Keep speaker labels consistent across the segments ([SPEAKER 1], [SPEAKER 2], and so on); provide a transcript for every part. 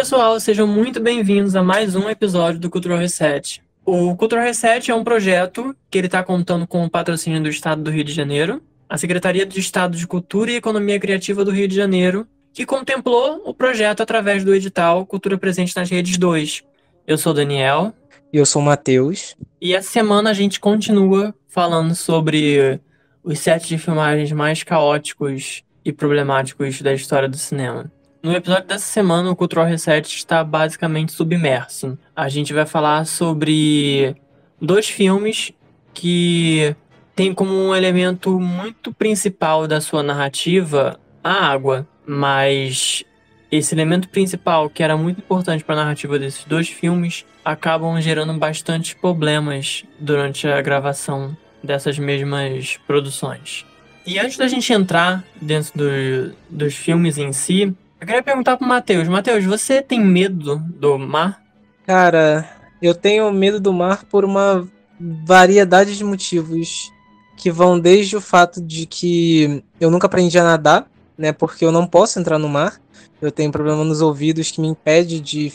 [SPEAKER 1] Pessoal, sejam muito bem-vindos a mais um episódio do Cultural Reset. O Cultural Reset é um projeto que ele está contando com o patrocínio do Estado do Rio de Janeiro, a Secretaria de Estado de Cultura e Economia Criativa do Rio de Janeiro, que contemplou o projeto através do edital Cultura Presente nas Redes 2. Eu sou o Daniel.
[SPEAKER 2] E eu sou o Matheus.
[SPEAKER 1] E essa semana a gente continua falando sobre os sets de filmagens mais caóticos e problemáticos da história do cinema. No episódio dessa semana, o Cultural Reset está basicamente submerso. A gente vai falar sobre dois filmes que têm como um elemento muito principal da sua narrativa a água, mas esse elemento principal, que era muito importante para a narrativa desses dois filmes, acabam gerando bastante problemas durante a gravação dessas mesmas produções. E antes da gente entrar dentro do, dos filmes em si, eu queria perguntar pro Matheus. Matheus, você tem medo do mar?
[SPEAKER 2] Cara, eu tenho medo do mar por uma variedade de motivos que vão desde o fato de que eu nunca aprendi a nadar, né? Porque eu não posso entrar no mar. Eu tenho problema nos ouvidos que me impede de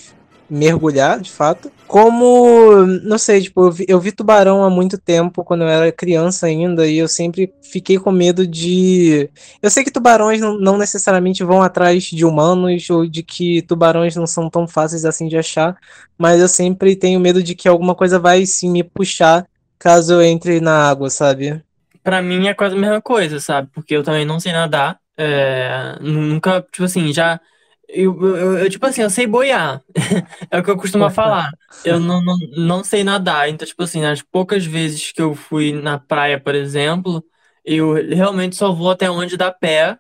[SPEAKER 2] mergulhar, de fato. Como, não sei, tipo, eu vi, eu vi, tubarão há muito tempo, quando eu era criança ainda, e eu sempre fiquei com medo de. Eu sei que tubarões não, necessariamente vão atrás de humanos, ou de que tubarões não são tão fáceis assim de achar, mas eu sempre tenho medo de que alguma coisa vai sim me puxar caso eu entre na água, sabe?
[SPEAKER 1] Para mim é quase a mesma coisa, sabe? Porque eu também não sei nadar. É... Nunca, tipo assim, já eu, eu, eu, tipo assim, eu sei boiar. é o que eu costumo falar. Eu não, não, não sei nadar. Então, tipo assim, as poucas vezes que eu fui na praia, por exemplo, eu realmente só vou até onde dá pé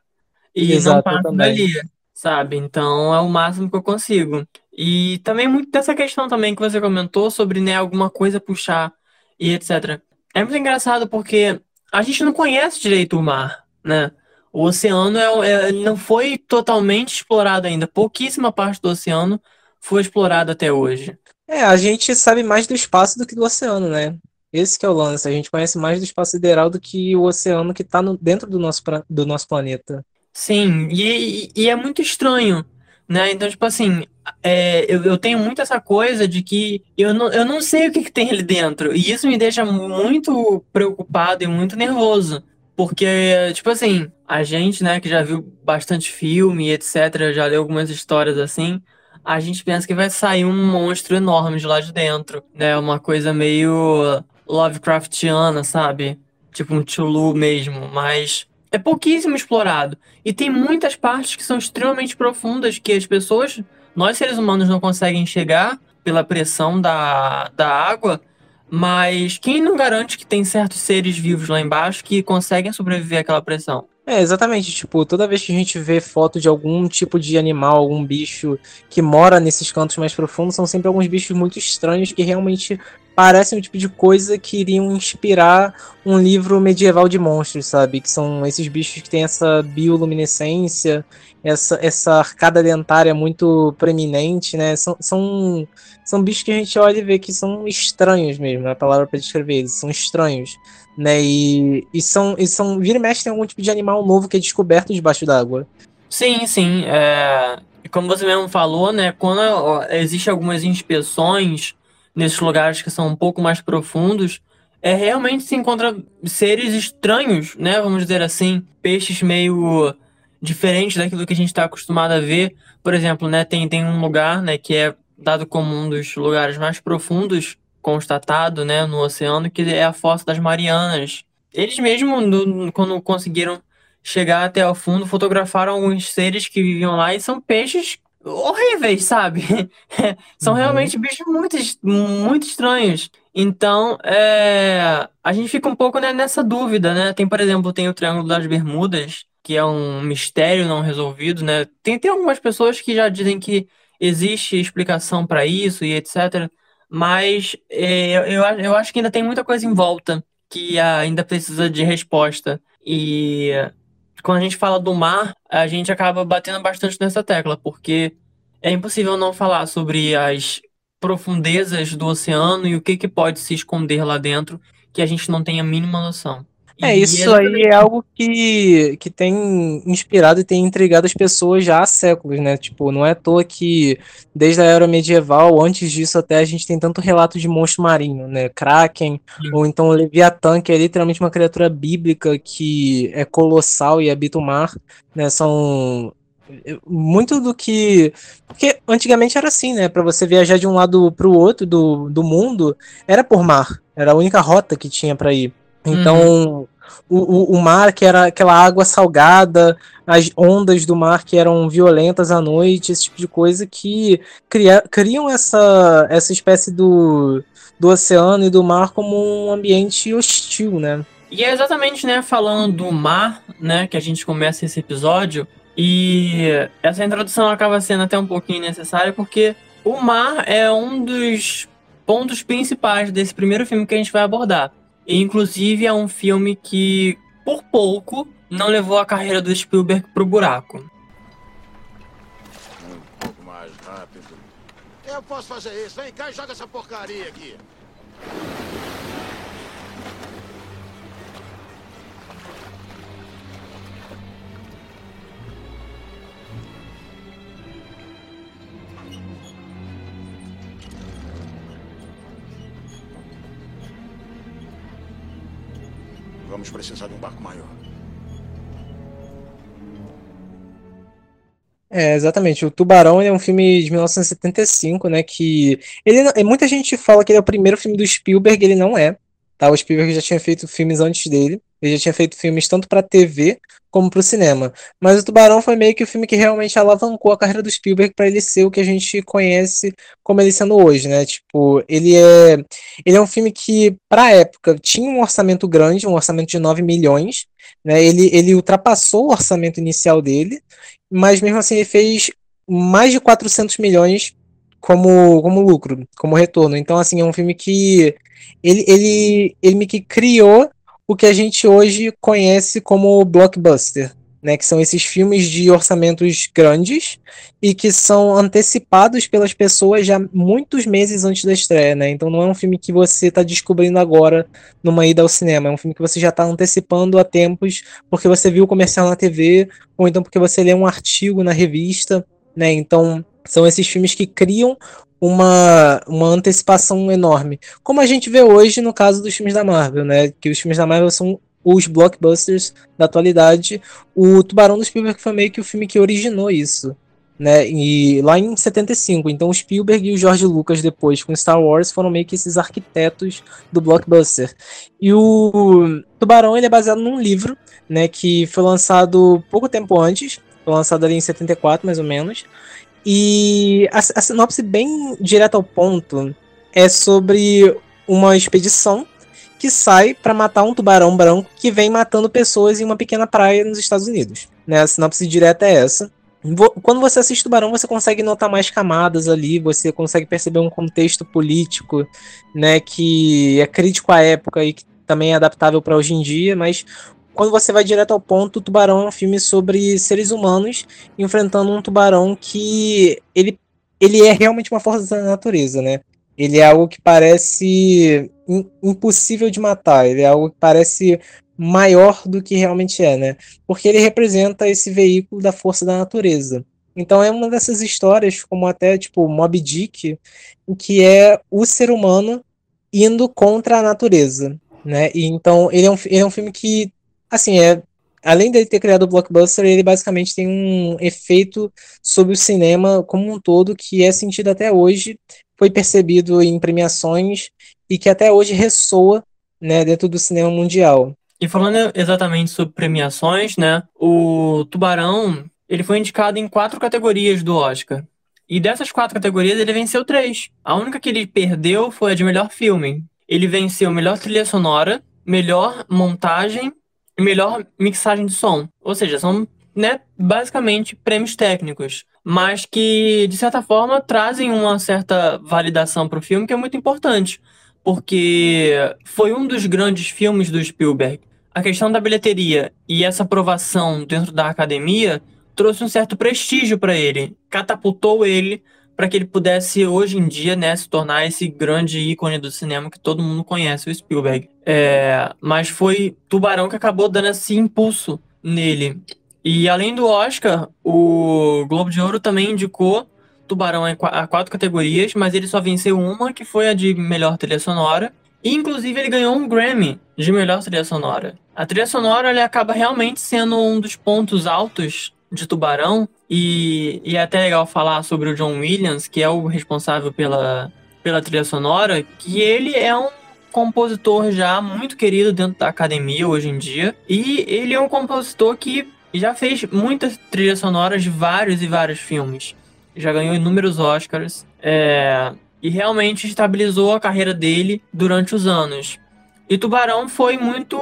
[SPEAKER 1] e Exato, não passo dali, sabe? Então é o máximo que eu consigo. E também muito dessa questão também que você comentou sobre, né, alguma coisa puxar e etc. É muito engraçado porque a gente não conhece direito o mar, né? O oceano é, é, não foi totalmente explorado ainda. Pouquíssima parte do oceano foi explorada até hoje.
[SPEAKER 2] É, a gente sabe mais do espaço do que do oceano, né? Esse que é o lance. A gente conhece mais do espaço sideral do que o oceano que está dentro do nosso, do nosso planeta.
[SPEAKER 1] Sim, e, e é muito estranho, né? Então, tipo assim, é, eu, eu tenho muito essa coisa de que eu não, eu não sei o que, que tem ali dentro. E isso me deixa muito preocupado e muito nervoso. Porque, tipo assim, a gente, né, que já viu bastante filme, etc., já leu algumas histórias assim, a gente pensa que vai sair um monstro enorme de lá de dentro, né? Uma coisa meio Lovecraftiana, sabe? Tipo um Chulu mesmo, mas é pouquíssimo explorado. E tem muitas partes que são extremamente profundas que as pessoas, nós seres humanos, não conseguem chegar pela pressão da, da água mas quem não garante que tem certos seres vivos lá embaixo que conseguem sobreviver àquela pressão?
[SPEAKER 2] É, exatamente. Tipo, toda vez que a gente vê foto de algum tipo de animal, algum bicho que mora nesses cantos mais profundos, são sempre alguns bichos muito estranhos que realmente parecem o tipo de coisa que iriam inspirar um livro medieval de monstros, sabe? Que são esses bichos que têm essa bioluminescência, essa, essa arcada dentária muito preeminente, né? São, são, são bichos que a gente olha e vê que são estranhos mesmo, é a palavra para descrever eles, são estranhos, né? E, e são, e são, vira e mexe tem algum tipo de animal novo que é descoberto debaixo d'água.
[SPEAKER 1] Sim, sim, é... como você mesmo falou, né? Quando existem algumas inspeções nesses lugares que são um pouco mais profundos, é realmente se encontra seres estranhos, né? Vamos dizer assim, peixes meio diferentes daquilo que a gente está acostumado a ver. Por exemplo, né? Tem, tem um lugar, né? Que é dado como um dos lugares mais profundos constatado, né, no oceano, que é a Fossa das Marianas. Eles mesmo, no, quando conseguiram chegar até o fundo, fotografaram alguns seres que viviam lá e são peixes horríveis, sabe? são uhum. realmente bichos muito, muito estranhos. Então, é, a gente fica um pouco né, nessa dúvida, né? Tem, por exemplo, tem o Triângulo das Bermudas, que é um mistério não resolvido, né? Tem, tem algumas pessoas que já dizem que existe explicação para isso e etc. Mas é, eu, eu acho que ainda tem muita coisa em volta que ainda precisa de resposta. E quando a gente fala do mar, a gente acaba batendo bastante nessa tecla, porque é impossível não falar sobre as profundezas do oceano e o que, que pode se esconder lá dentro que a gente não tem a mínima noção.
[SPEAKER 2] É, isso aí é algo que, que tem inspirado e tem intrigado as pessoas já há séculos, né? Tipo, não é à toa que desde a era medieval, antes disso até, a gente tem tanto relato de monstro marinho, né? Kraken, Sim. ou então Leviatã, que é literalmente uma criatura bíblica que é colossal e habita o mar, né? São muito do que. Porque antigamente era assim, né? Para você viajar de um lado para o outro do, do mundo, era por mar. Era a única rota que tinha para ir. Então, uhum. o, o, o, mar, que era aquela água salgada, as ondas do mar que eram violentas à noite, esse tipo de coisa que cria, criam essa, essa espécie do, do oceano e do mar como um ambiente hostil, né?
[SPEAKER 1] E é exatamente, né, falando do mar, né, que a gente começa esse episódio, e essa introdução acaba sendo até um pouquinho necessária, porque o mar é um dos pontos principais desse primeiro filme que a gente vai abordar. E, inclusive, é um filme que, por pouco, não levou a carreira do Spielberg pro buraco.
[SPEAKER 3] Um pouco mais rápido. Eu posso fazer isso. Vem cá e joga essa porcaria aqui. Vamos precisar de um barco maior.
[SPEAKER 2] É, exatamente. O Tubarão é um filme de 1975, né? Que ele, muita gente fala que ele é o primeiro filme do Spielberg, ele não é. Tá? O Spielberg já tinha feito filmes antes dele. Ele já tinha feito filmes tanto para TV como para o cinema. Mas o Tubarão foi meio que o filme que realmente alavancou a carreira do Spielberg para ele ser o que a gente conhece como ele sendo hoje, né? Tipo, ele é ele é um filme que para a época tinha um orçamento grande, um orçamento de 9 milhões, né? Ele ele ultrapassou o orçamento inicial dele, mas mesmo assim ele fez mais de 400 milhões como, como lucro, como retorno. Então, assim, é um filme que ele, ele, ele me que criou o que a gente hoje conhece como blockbuster, né, que são esses filmes de orçamentos grandes e que são antecipados pelas pessoas já muitos meses antes da estreia, né? Então não é um filme que você está descobrindo agora numa ida ao cinema, é um filme que você já está antecipando há tempos porque você viu o comercial na TV ou então porque você lê um artigo na revista, né? Então são esses filmes que criam uma, uma antecipação enorme. Como a gente vê hoje no caso dos filmes da Marvel, né? Que os filmes da Marvel são os blockbusters da atualidade. O Tubarão do Spielberg foi meio que o filme que originou isso. Né, e lá em 75, então o Spielberg e o George Lucas depois com Star Wars foram meio que esses arquitetos do blockbuster. E o Tubarão ele é baseado num livro, né, que foi lançado pouco tempo antes, foi lançado ali em 74 mais ou menos, e a, a sinopse bem direta ao ponto é sobre uma expedição que sai para matar um tubarão branco que vem matando pessoas em uma pequena praia nos Estados Unidos. Né? A sinopse direta é essa. Quando você assiste Tubarão, você consegue notar mais camadas ali, você consegue perceber um contexto político, né, que é crítico à época e que também é adaptável para hoje em dia, mas quando você vai direto ao ponto, Tubarão é um filme sobre seres humanos enfrentando um tubarão que ele, ele é realmente uma força da natureza, né? Ele é algo que parece impossível de matar, ele é algo que parece maior do que realmente é, né? Porque ele representa esse veículo da força da natureza. Então é uma dessas histórias, como até tipo Mob Dick, que é o ser humano indo contra a natureza, né? E então ele é um, ele é um filme que assim, é, além dele ter criado o blockbuster, ele basicamente tem um efeito sobre o cinema como um todo que é sentido até hoje, foi percebido em premiações e que até hoje ressoa né, dentro do cinema mundial.
[SPEAKER 1] E falando exatamente sobre premiações, né? O Tubarão, ele foi indicado em quatro categorias do Oscar. E dessas quatro categorias ele venceu três. A única que ele perdeu foi a de melhor filme. Ele venceu melhor trilha sonora, melhor montagem melhor mixagem de som. Ou seja, são né, basicamente prêmios técnicos, mas que de certa forma trazem uma certa validação para o filme que é muito importante, porque foi um dos grandes filmes do Spielberg. A questão da bilheteria e essa aprovação dentro da academia trouxe um certo prestígio para ele, catapultou ele para que ele pudesse hoje em dia né, se tornar esse grande ícone do cinema que todo mundo conhece, o Spielberg. É, mas foi Tubarão que acabou dando esse impulso nele. E além do Oscar, o Globo de Ouro também indicou Tubarão a quatro categorias, mas ele só venceu uma, que foi a de melhor trilha sonora. E, inclusive, ele ganhou um Grammy de melhor trilha sonora. A trilha sonora ele acaba realmente sendo um dos pontos altos de Tubarão, e, e é até legal falar sobre o John Williams, que é o responsável pela, pela trilha sonora, que ele é um compositor já muito querido dentro da academia hoje em dia, e ele é um compositor que já fez muitas trilhas sonoras de vários e vários filmes. Já ganhou inúmeros Oscars, é, e realmente estabilizou a carreira dele durante os anos. E Tubarão foi muito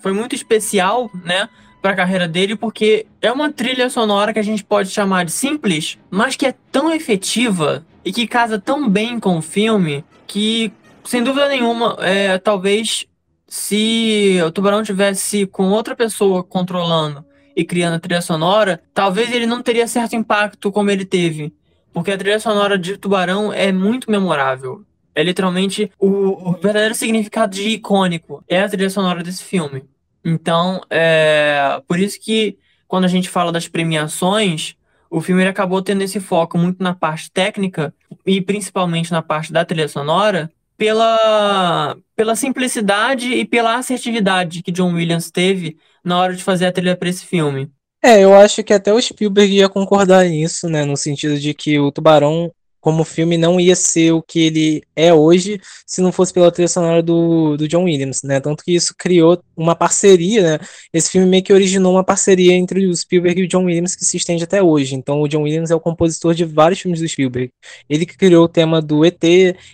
[SPEAKER 1] foi muito especial, né? Para a carreira dele, porque é uma trilha sonora que a gente pode chamar de simples, mas que é tão efetiva e que casa tão bem com o filme que, sem dúvida nenhuma, é, talvez se o Tubarão tivesse com outra pessoa controlando e criando a trilha sonora, talvez ele não teria certo impacto como ele teve. Porque a trilha sonora de Tubarão é muito memorável. É literalmente o, o verdadeiro significado de icônico. É a trilha sonora desse filme. Então, é por isso que quando a gente fala das premiações, o filme acabou tendo esse foco muito na parte técnica e principalmente na parte da trilha sonora, pela, pela simplicidade e pela assertividade que John Williams teve na hora de fazer a trilha para esse filme.
[SPEAKER 2] É, eu acho que até o Spielberg ia concordar nisso, né? No sentido de que o Tubarão como filme não ia ser o que ele é hoje se não fosse pela trilha sonora do, do John Williams, né? Tanto que isso criou uma parceria, né? Esse filme meio que originou uma parceria entre o Spielberg e o John Williams que se estende até hoje. Então o John Williams é o compositor de vários filmes do Spielberg. Ele que criou o tema do ET,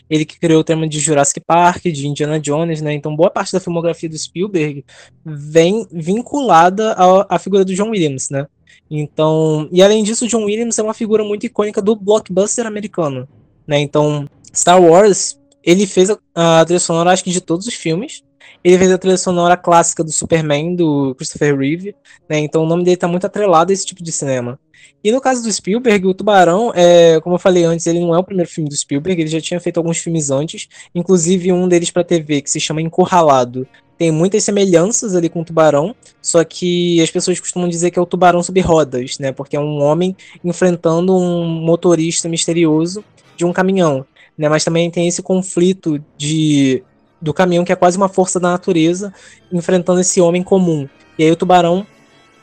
[SPEAKER 2] ele que criou o tema de Jurassic Park, de Indiana Jones, né? Então boa parte da filmografia do Spielberg vem vinculada à, à figura do John Williams, né? Então, e além disso, John Williams é uma figura muito icônica do blockbuster americano, né? Então, Star Wars, ele fez a, a trilha sonora, acho que de todos os filmes. Ele fez a trilha sonora clássica do Superman, do Christopher Reeve, né? Então o nome dele tá muito atrelado a esse tipo de cinema. E no caso do Spielberg, o Tubarão, é, como eu falei antes, ele não é o primeiro filme do Spielberg, ele já tinha feito alguns filmes antes, inclusive um deles para TV que se chama Encurralado, tem muitas semelhanças ali com o tubarão, só que as pessoas costumam dizer que é o tubarão sobre rodas, né? Porque é um homem enfrentando um motorista misterioso de um caminhão, né? Mas também tem esse conflito de do caminhão que é quase uma força da natureza enfrentando esse homem comum. E aí o tubarão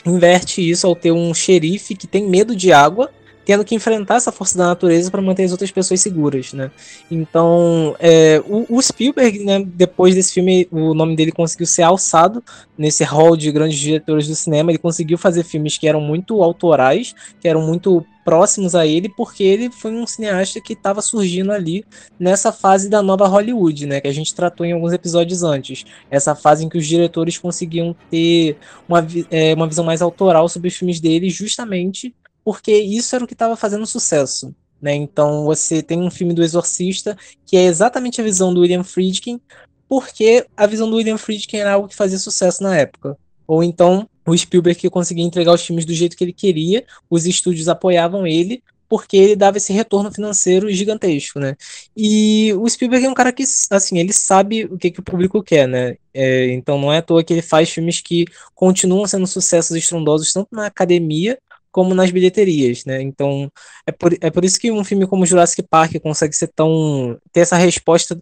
[SPEAKER 2] inverte isso ao ter um xerife que tem medo de água tendo que enfrentar essa força da natureza para manter as outras pessoas seguras, né? Então, é, o, o, Spielberg, né, depois desse filme, o nome dele conseguiu ser alçado nesse hall de grandes diretores do cinema. Ele conseguiu fazer filmes que eram muito autorais, que eram muito próximos a ele, porque ele foi um cineasta que estava surgindo ali nessa fase da nova Hollywood, né, que a gente tratou em alguns episódios antes. Essa fase em que os diretores conseguiam ter uma, é, uma visão mais autoral sobre os filmes deles, justamente porque isso era o que estava fazendo sucesso. Né? Então você tem um filme do Exorcista que é exatamente a visão do William Friedkin, porque a visão do William Friedkin era algo que fazia sucesso na época. Ou então o Spielberg que conseguia entregar os filmes do jeito que ele queria, os estúdios apoiavam ele, porque ele dava esse retorno financeiro gigantesco, né? E o Spielberg é um cara que, assim, ele sabe o que, que o público quer, né? É, então não é à toa que ele faz filmes que continuam sendo sucessos estrondosos tanto na academia como nas bilheterias, né? Então, é por, é por isso que um filme como Jurassic Park consegue ser tão ter essa resposta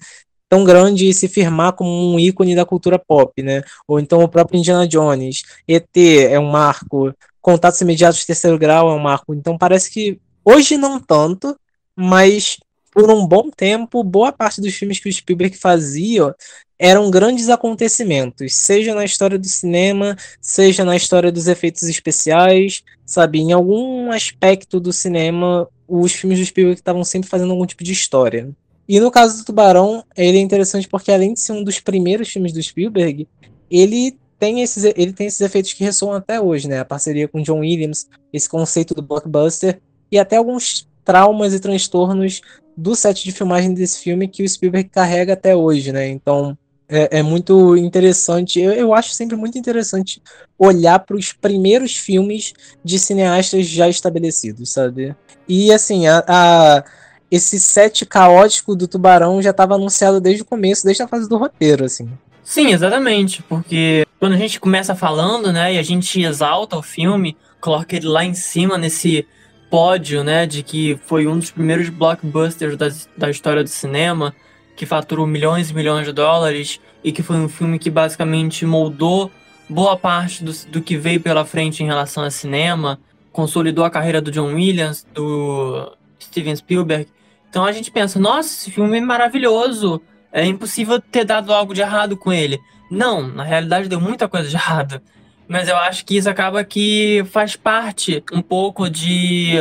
[SPEAKER 2] tão grande e se firmar como um ícone da cultura pop, né? Ou então o próprio Indiana Jones, ET é um marco, Contatos Imediatos de Terceiro Grau é um marco. Então parece que hoje não tanto, mas por um bom tempo, boa parte dos filmes que o Spielberg fazia eram grandes acontecimentos, seja na história do cinema, seja na história dos efeitos especiais, sabe? Em algum aspecto do cinema, os filmes do Spielberg estavam sempre fazendo algum tipo de história. E no caso do Tubarão, ele é interessante porque além de ser um dos primeiros filmes do Spielberg, ele tem esses, ele tem esses efeitos que ressoam até hoje, né? A parceria com John Williams, esse conceito do blockbuster e até alguns traumas e transtornos do set de filmagem desse filme que o Spielberg carrega até hoje, né? Então é, é muito interessante. Eu, eu acho sempre muito interessante olhar para os primeiros filmes de cineastas já estabelecidos, sabe? E assim, a, a esse set caótico do Tubarão já estava anunciado desde o começo, desde a fase do roteiro, assim.
[SPEAKER 1] Sim, exatamente, porque quando a gente começa falando, né, e a gente exalta o filme, coloca ele lá em cima nesse pódio, né, de que foi um dos primeiros blockbusters da, da história do cinema, que faturou milhões e milhões de dólares e que foi um filme que basicamente moldou boa parte do, do que veio pela frente em relação ao cinema, consolidou a carreira do John Williams, do Steven Spielberg. Então a gente pensa, nossa, esse filme é maravilhoso, é impossível ter dado algo de errado com ele. Não, na realidade deu muita coisa de errado. Mas eu acho que isso acaba que faz parte um pouco de,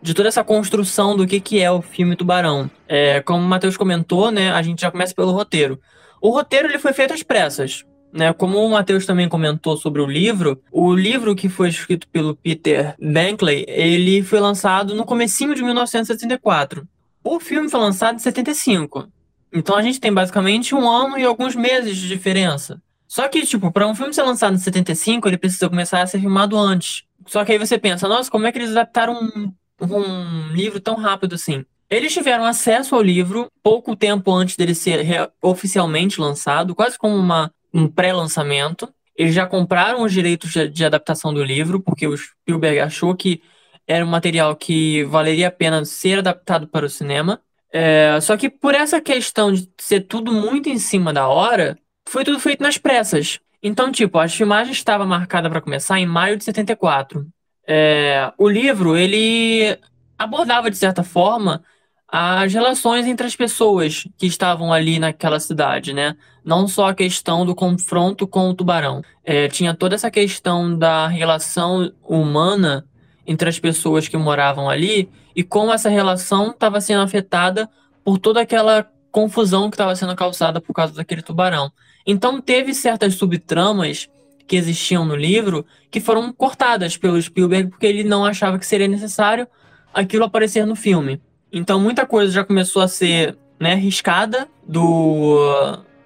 [SPEAKER 1] de toda essa construção do que, que é o filme Tubarão. É, como o Matheus comentou, né, a gente já começa pelo roteiro. O roteiro ele foi feito às pressas. Né, como o Matheus também comentou sobre o livro, o livro que foi escrito pelo Peter Bankley, ele foi lançado no comecinho de 1974. O filme foi lançado em 75. Então a gente tem basicamente um ano e alguns meses de diferença. Só que, tipo, para um filme ser lançado em 75, ele precisa começar a ser filmado antes. Só que aí você pensa, nossa, como é que eles adaptaram um, um livro tão rápido assim? Eles tiveram acesso ao livro pouco tempo antes dele ser oficialmente lançado, quase como uma, um pré-lançamento. Eles já compraram os direitos de, de adaptação do livro, porque o Spielberg achou que era um material que valeria a pena ser adaptado para o cinema. É, só que por essa questão de ser tudo muito em cima da hora, foi tudo feito nas pressas. Então, tipo, a filmagem estava marcada para começar em maio de 74. É, o livro, ele abordava, de certa forma, as relações entre as pessoas que estavam ali naquela cidade, né? Não só a questão do confronto com o tubarão. É, tinha toda essa questão da relação humana entre as pessoas que moravam ali e como essa relação estava sendo afetada por toda aquela confusão que estava sendo causada por causa daquele tubarão. Então teve certas subtramas que existiam no livro que foram cortadas pelo Spielberg porque ele não achava que seria necessário aquilo aparecer no filme. Então muita coisa já começou a ser né, riscada do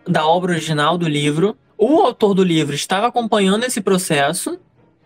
[SPEAKER 1] da obra original do livro. O autor do livro estava acompanhando esse processo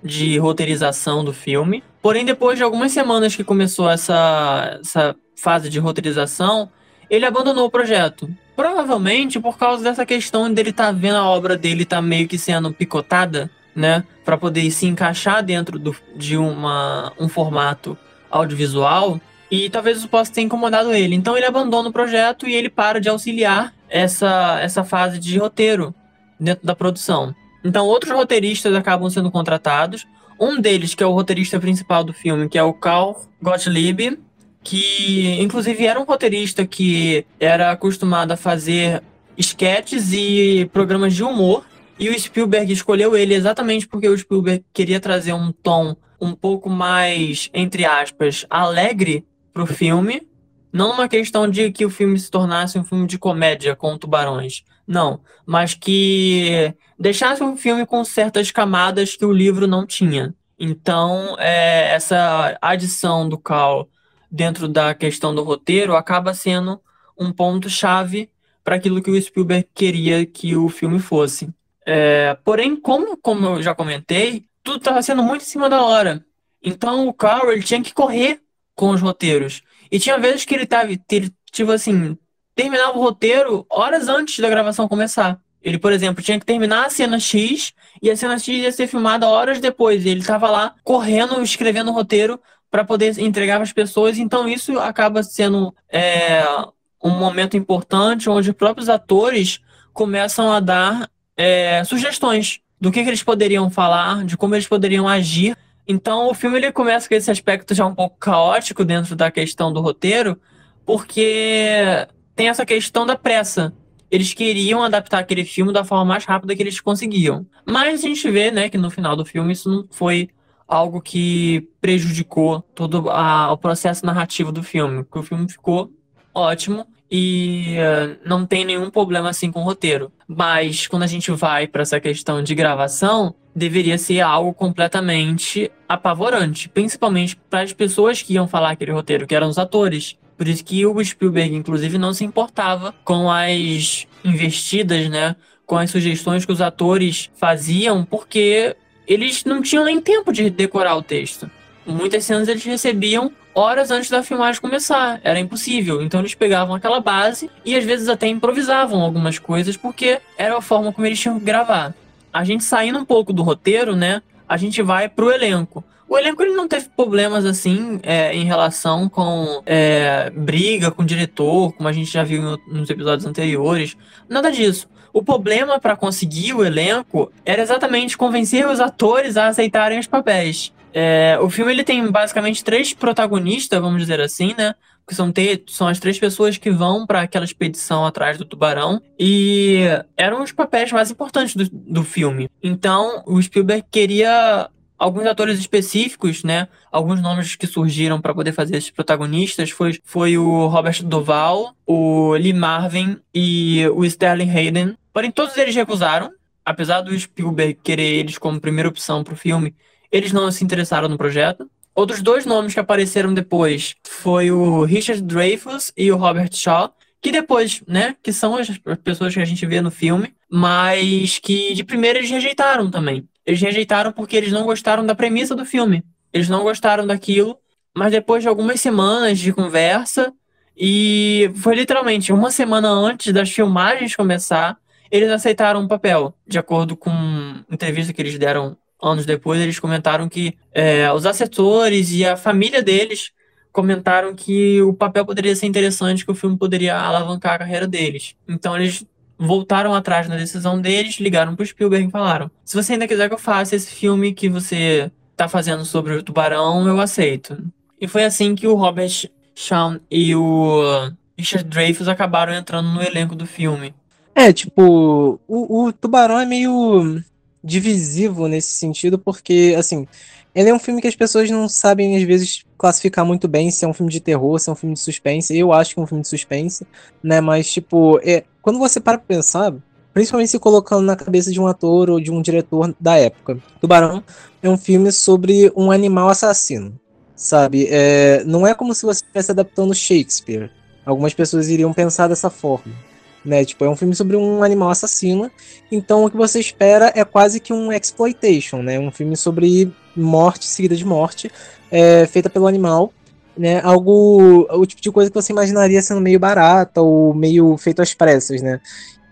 [SPEAKER 1] de roteirização do filme. Porém, depois de algumas semanas que começou essa, essa fase de roteirização, ele abandonou o projeto. Provavelmente por causa dessa questão dele tá vendo a obra dele tá meio que sendo picotada, né? Para poder se encaixar dentro do, de uma, um formato audiovisual. E talvez isso possa ter incomodado ele. Então ele abandona o projeto e ele para de auxiliar essa, essa fase de roteiro dentro da produção. Então, outros roteiristas acabam sendo contratados. Um deles, que é o roteirista principal do filme, que é o Carl Gottlieb, que inclusive era um roteirista que era acostumado a fazer esquetes e programas de humor. E o Spielberg escolheu ele exatamente porque o Spielberg queria trazer um tom um pouco mais, entre aspas, alegre pro filme. Não uma questão de que o filme se tornasse um filme de comédia com tubarões. Não. Mas que deixasse um filme com certas camadas que o livro não tinha. Então, é, essa adição do Cal dentro da questão do roteiro acaba sendo um ponto-chave para aquilo que o Spielberg queria que o filme fosse. É, porém, como, como eu já comentei, tudo estava sendo muito em cima da hora. Então, o Carl ele tinha que correr com os roteiros. E tinha vezes que ele estava, tipo assim, terminava o roteiro horas antes da gravação começar. Ele, por exemplo, tinha que terminar a cena X e a cena X ia ser filmada horas depois. Ele estava lá correndo, escrevendo o roteiro para poder entregar para as pessoas. Então isso acaba sendo é, um momento importante onde os próprios atores começam a dar é, sugestões do que, que, eles poderiam falar, de como eles poderiam agir. Então o filme ele começa com esse aspecto já um pouco caótico dentro da questão do roteiro, porque tem essa questão da pressa. Eles queriam adaptar aquele filme da forma mais rápida que eles conseguiam. Mas a gente vê, né, que no final do filme isso não foi algo que prejudicou todo a, o processo narrativo do filme. Porque o filme ficou ótimo e uh, não tem nenhum problema assim com o roteiro. Mas quando a gente vai para essa questão de gravação, deveria ser algo completamente apavorante, principalmente para as pessoas que iam falar aquele roteiro, que eram os atores. Por isso que o Spielberg, inclusive, não se importava com as investidas, né? Com as sugestões que os atores faziam, porque eles não tinham nem tempo de decorar o texto. Muitas cenas eles recebiam horas antes da filmagem começar. Era impossível. Então eles pegavam aquela base e às vezes até improvisavam algumas coisas, porque era a forma como eles tinham que gravar. A gente saindo um pouco do roteiro, né? A gente vai pro elenco. O elenco ele não teve problemas assim é, em relação com é, briga com o diretor, como a gente já viu nos episódios anteriores. Nada disso. O problema para conseguir o elenco era exatamente convencer os atores a aceitarem os papéis. É, o filme ele tem basicamente três protagonistas, vamos dizer assim, né? Que são, são as três pessoas que vão para aquela expedição atrás do tubarão. E eram os papéis mais importantes do, do filme. Então, o Spielberg queria alguns atores específicos, né? Alguns nomes que surgiram para poder fazer esses protagonistas foi, foi o Robert Duval, o Lee Marvin e o Sterling Hayden. Porém, todos eles recusaram, apesar do Spielberg querer eles como primeira opção para o filme. Eles não se interessaram no projeto. Outros dois nomes que apareceram depois foi o Richard Dreyfuss e o Robert Shaw, que depois, né, que são as pessoas que a gente vê no filme, mas que de primeira eles rejeitaram também. Eles rejeitaram porque eles não gostaram da premissa do filme. Eles não gostaram daquilo, mas depois de algumas semanas de conversa, e foi literalmente uma semana antes das filmagens começar, eles aceitaram o papel. De acordo com entrevista que eles deram anos depois, eles comentaram que é, os assessores e a família deles comentaram que o papel poderia ser interessante, que o filme poderia alavancar a carreira deles. Então eles voltaram atrás na decisão deles, ligaram pro Spielberg e falaram: se você ainda quiser que eu faça esse filme que você tá fazendo sobre o tubarão, eu aceito. E foi assim que o Robert Shaw e o Richard Dreyfuss acabaram entrando no elenco do filme.
[SPEAKER 2] É, tipo, o, o Tubarão é meio divisivo nesse sentido, porque, assim, ele é um filme que as pessoas não sabem, às vezes, classificar muito bem se é um filme de terror, se é um filme de suspense. Eu acho que é um filme de suspense, né? Mas, tipo, é, quando você para pra pensar, principalmente se colocando na cabeça de um ator ou de um diretor da época, Tubarão é um filme sobre um animal assassino, sabe? É, não é como se você estivesse adaptando Shakespeare. Algumas pessoas iriam pensar dessa forma. Né? Tipo, é um filme sobre um animal assassino, então o que você espera é quase que um exploitation, né? Um filme sobre morte seguida de morte, é, feita pelo animal, né? Algo, o tipo de coisa que você imaginaria sendo meio barata ou meio feito às pressas, né?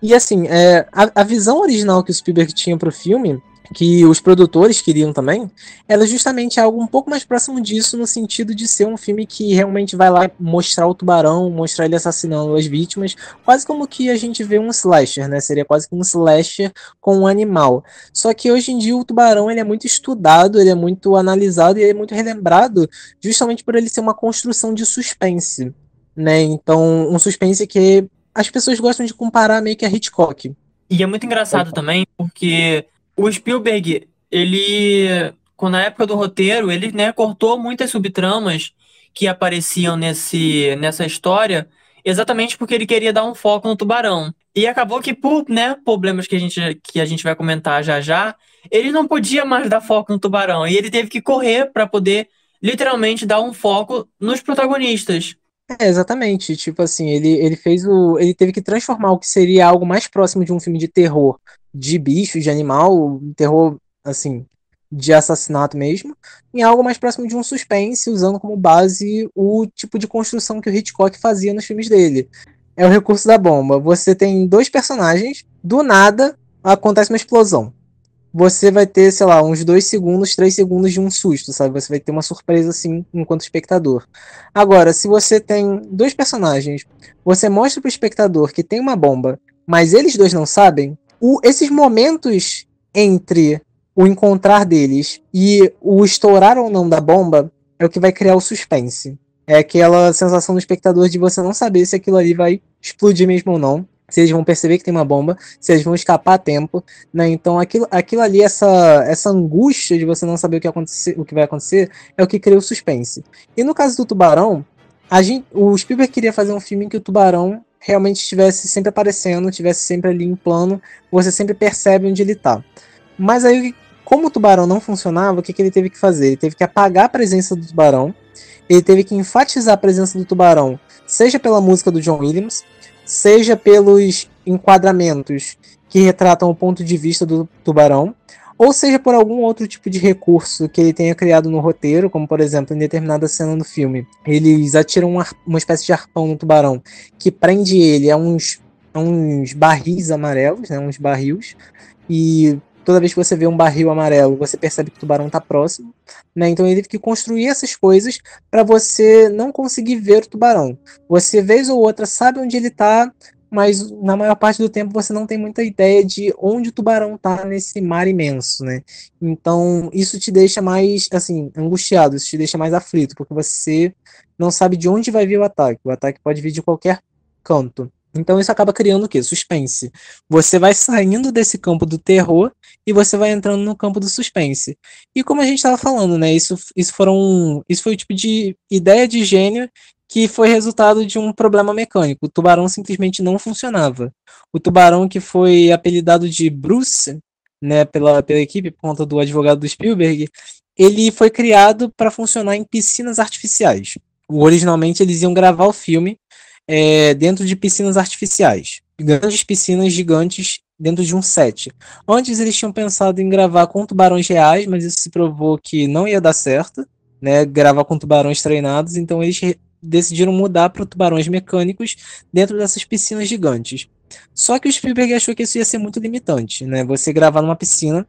[SPEAKER 2] E assim, é, a, a visão original que o Spielberg tinha para o filme que os produtores queriam também, era justamente algo um pouco mais próximo disso, no sentido de ser um filme que realmente vai lá mostrar o tubarão, mostrar ele assassinando as vítimas, quase como que a gente vê um slasher, né? Seria quase que um slasher com um animal. Só que hoje em dia o tubarão ele é muito estudado, ele é muito analisado e ele é muito relembrado, justamente por ele ser uma construção de suspense, né? Então, um suspense que as pessoas gostam de comparar meio que a Hitchcock.
[SPEAKER 1] E é muito engraçado também, porque o Spielberg, ele, na época do roteiro, ele né, cortou muitas subtramas que apareciam nesse, nessa história, exatamente porque ele queria dar um foco no tubarão. E acabou que, por né, problemas que a, gente, que a gente vai comentar já já, ele não podia mais dar foco no tubarão. E ele teve que correr para poder, literalmente, dar um foco nos protagonistas.
[SPEAKER 2] É, exatamente. Tipo assim, ele, ele fez o. Ele teve que transformar o que seria algo mais próximo de um filme de terror de bicho, de animal, terror, assim, de assassinato mesmo, em algo mais próximo de um suspense, usando como base o tipo de construção que o Hitchcock fazia nos filmes dele. É o recurso da bomba. Você tem dois personagens, do nada acontece uma explosão. Você vai ter, sei lá, uns dois segundos, três segundos de um susto, sabe? Você vai ter uma surpresa assim enquanto espectador. Agora, se você tem dois personagens, você mostra pro espectador que tem uma bomba, mas eles dois não sabem, o, esses momentos entre o encontrar deles e o estourar ou não da bomba é o que vai criar o suspense. É aquela sensação do espectador de você não saber se aquilo ali vai explodir mesmo ou não. Se eles vão perceber que tem uma bomba, se eles vão escapar a tempo, né? Então aquilo, aquilo ali, essa, essa angústia de você não saber o que, acontecer, o que vai acontecer, é o que cria o suspense. E no caso do tubarão, a gente, o Spielberg queria fazer um filme em que o tubarão realmente estivesse sempre aparecendo, estivesse sempre ali em plano, você sempre percebe onde ele está. Mas aí, como o tubarão não funcionava, o que, que ele teve que fazer? Ele teve que apagar a presença do tubarão, ele teve que enfatizar a presença do tubarão, seja pela música do John Williams, seja pelos enquadramentos que retratam o ponto de vista do tubarão, ou seja por algum outro tipo de recurso que ele tenha criado no roteiro, como por exemplo em determinada cena do filme, eles atiram uma, uma espécie de arpão no tubarão que prende ele a uns, a uns barris amarelos, né, uns barris, e toda vez que você vê um barril amarelo, você percebe que o tubarão está próximo, né? Então ele teve que construir essas coisas para você não conseguir ver o tubarão. Você vez ou outra sabe onde ele está, mas na maior parte do tempo você não tem muita ideia de onde o tubarão está nesse mar imenso, né? Então isso te deixa mais assim angustiado, isso te deixa mais aflito, porque você não sabe de onde vai vir o ataque. O ataque pode vir de qualquer canto. Então isso acaba criando o quê? Suspense. Você vai saindo desse campo do terror e você vai entrando no campo do suspense. E como a gente estava falando, né? Isso, isso foram. Isso foi o tipo de ideia de gênio que foi resultado de um problema mecânico. O tubarão simplesmente não funcionava. O tubarão que foi apelidado de Bruce, né, pela, pela equipe, por conta do advogado do Spielberg, ele foi criado para funcionar em piscinas artificiais. Originalmente eles iam gravar o filme é, dentro de piscinas artificiais. Grandes piscinas gigantes dentro de um set. Antes eles tinham pensado em gravar com tubarões reais, mas isso se provou que não ia dar certo, né? Gravar com tubarões treinados, então eles decidiram mudar para tubarões mecânicos dentro dessas piscinas gigantes. Só que o Spielberg achou que isso ia ser muito limitante, né? Você gravar numa piscina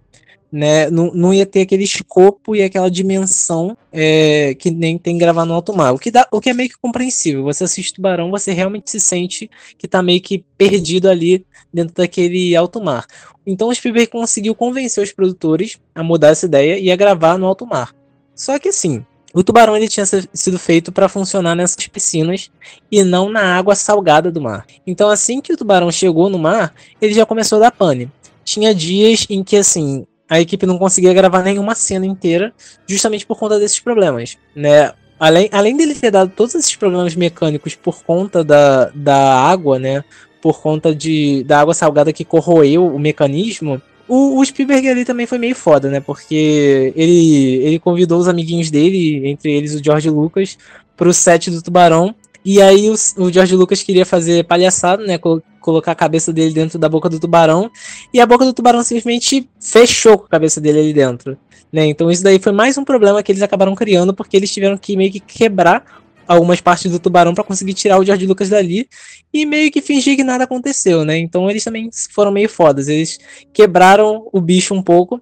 [SPEAKER 2] né, não, não ia ter aquele escopo e aquela dimensão é, que nem tem gravar no alto mar. O que, dá, o que é meio que compreensível. Você assiste Tubarão, você realmente se sente que está meio que perdido ali dentro daquele alto mar. Então o Spielberg conseguiu convencer os produtores a mudar essa ideia e a gravar no alto mar. Só que assim, o tubarão ele tinha sido feito para funcionar nessas piscinas e não na água salgada do mar. Então assim que o tubarão chegou no mar, ele já começou a dar pane. Tinha dias em que assim, a equipe não conseguia gravar nenhuma cena inteira, justamente por conta desses problemas, né? Além, além dele ter dado todos esses problemas mecânicos por conta da, da água, né? Por conta de, da água salgada que corroeu o mecanismo, o, o Spielberg ali também foi meio foda, né? Porque ele, ele convidou os amiguinhos dele, entre eles o George Lucas, pro set do Tubarão. E aí o, o George Lucas queria fazer palhaçada, né? colocar a cabeça dele dentro da boca do tubarão e a boca do tubarão simplesmente fechou com a cabeça dele ali dentro. Né? Então isso daí foi mais um problema que eles acabaram criando porque eles tiveram que meio que quebrar algumas partes do tubarão para conseguir tirar o George Lucas dali e meio que fingir que nada aconteceu, né? Então eles também foram meio fodas, eles quebraram o bicho um pouco.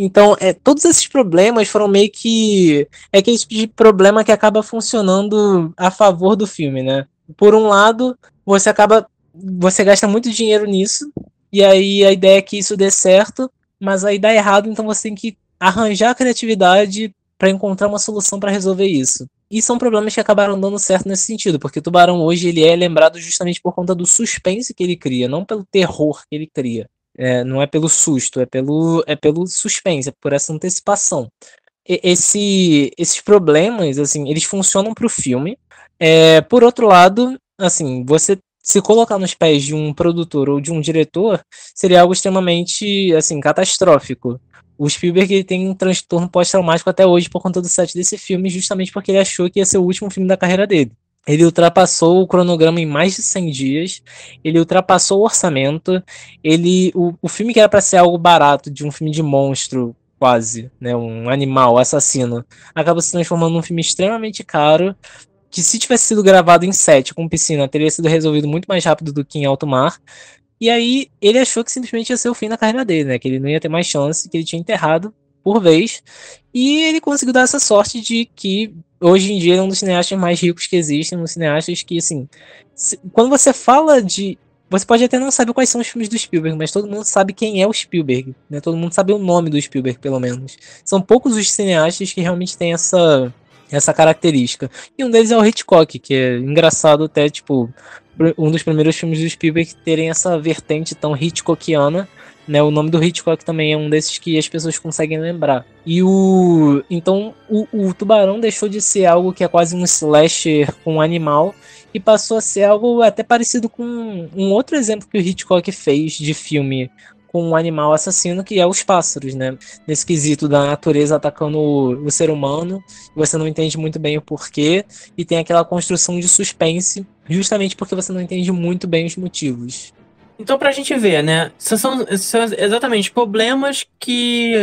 [SPEAKER 2] Então, é, todos esses problemas foram meio que. É aquele tipo de problema que acaba funcionando a favor do filme, né? Por um lado, você acaba você gasta muito dinheiro nisso, e aí a ideia é que isso dê certo, mas aí dá errado, então você tem que arranjar a criatividade para encontrar uma solução para resolver isso. E são problemas que acabaram dando certo nesse sentido, porque o Tubarão hoje ele é lembrado justamente por conta do suspense que ele cria, não pelo terror que ele cria. É, não é pelo susto, é pelo, é pelo suspense, é por essa antecipação. E, esse, esses problemas, assim, eles funcionam para o filme. É, por outro lado, assim, você se colocar nos pés de um produtor ou de um diretor seria algo extremamente assim catastrófico. O Spielberg tem um transtorno pós-traumático até hoje por conta do set desse filme, justamente porque ele achou que ia ser o último filme da carreira dele. Ele ultrapassou o cronograma em mais de 100 dias, ele ultrapassou o orçamento, ele o, o filme que era para ser algo barato, de um filme de monstro, quase, né, um animal assassino, acaba se transformando num filme extremamente caro, que se tivesse sido gravado em set com piscina, teria sido resolvido muito mais rápido do que em alto mar. E aí ele achou que simplesmente ia ser o fim da carreira dele, né? Que ele não ia ter mais chance, que ele tinha enterrado por vez. E ele conseguiu dar essa sorte de que hoje em dia é um dos cineastas mais ricos que existem, um dos cineastas que, assim, se, quando você fala de. Você pode até não saber quais são os filmes do Spielberg, mas todo mundo sabe quem é o Spielberg, né? Todo mundo sabe o nome do Spielberg, pelo menos. São poucos os cineastas que realmente têm essa essa característica. E um deles é o Hitchcock, que é engraçado até, tipo, um dos primeiros filmes do Spielberg terem essa vertente tão Hitchcockiana, né? O nome do Hitchcock também é um desses que as pessoas conseguem lembrar. E o então o, o Tubarão deixou de ser algo que é quase um slasher com um animal e passou a ser algo até parecido com um outro exemplo que o Hitchcock fez de filme com um animal assassino que é os pássaros, né? Nesse quesito da natureza atacando o, o ser humano, você não entende muito bem o porquê e tem aquela construção de suspense, justamente porque você não entende muito bem os motivos.
[SPEAKER 1] Então, pra gente ver, né? São, são exatamente problemas que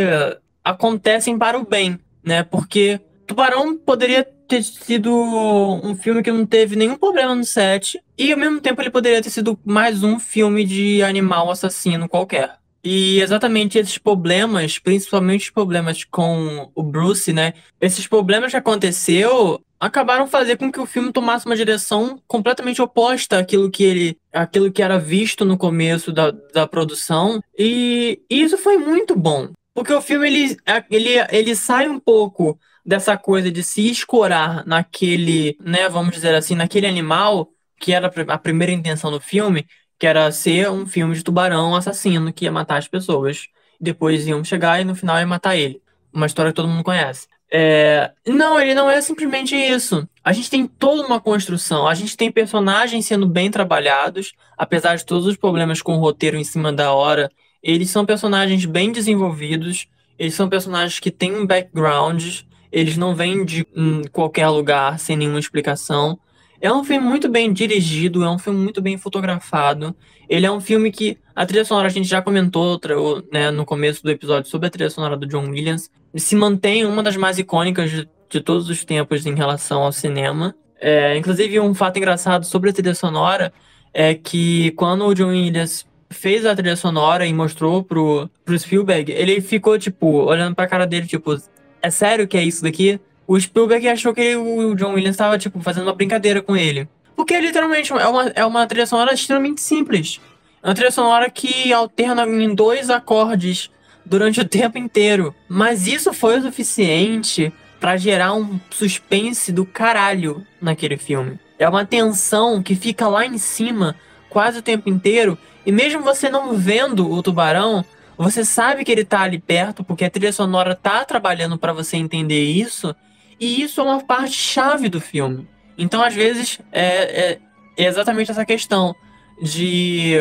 [SPEAKER 1] acontecem para o bem, né? Porque Tubarão poderia ter sido um filme que não teve nenhum problema no set, e ao mesmo tempo ele poderia ter sido mais um filme de animal assassino qualquer. E exatamente esses problemas, principalmente os problemas com o Bruce, né? Esses problemas que aconteceu acabaram fazendo com que o filme tomasse uma direção completamente oposta àquilo que ele, àquilo que era visto no começo da, da produção. E, e isso foi muito bom, porque o filme ele, ele, ele sai um pouco dessa coisa de se escorar naquele, né, vamos dizer assim, naquele animal que era a primeira intenção do filme, que era ser um filme de tubarão assassino que ia matar as pessoas. Depois iam chegar e no final ia matar ele. Uma história que todo mundo conhece. É... Não, ele não é simplesmente isso. A gente tem toda uma construção, a gente tem personagens sendo bem trabalhados, apesar de todos os problemas com o roteiro em cima da hora. Eles são personagens bem desenvolvidos, eles são personagens que têm um background, eles não vêm de qualquer lugar sem nenhuma explicação. É um filme muito bem dirigido, é um filme muito bem fotografado. Ele é um filme que a trilha sonora a gente já comentou outra, né, no começo do episódio sobre a trilha sonora do John Williams. Se mantém uma das mais icônicas de, de todos os tempos em relação ao cinema. É, inclusive, um fato engraçado sobre a trilha sonora é que quando o John Williams fez a trilha sonora e mostrou pro, pro Spielberg, ele ficou, tipo, olhando pra cara dele, tipo, é sério que é isso daqui? O Spielberg achou que o John Williams estava, tipo, fazendo uma brincadeira com ele. Porque literalmente é uma, é uma trilha sonora extremamente simples. É uma trilha sonora que alterna em dois acordes durante o tempo inteiro. Mas isso foi o suficiente para gerar um suspense do caralho naquele filme. É uma tensão que fica lá em cima quase o tempo inteiro. E mesmo você não vendo o tubarão, você sabe que ele tá ali perto, porque a trilha sonora tá trabalhando para você entender isso. E isso é uma parte chave do filme. Então, às vezes, é, é, é exatamente essa questão de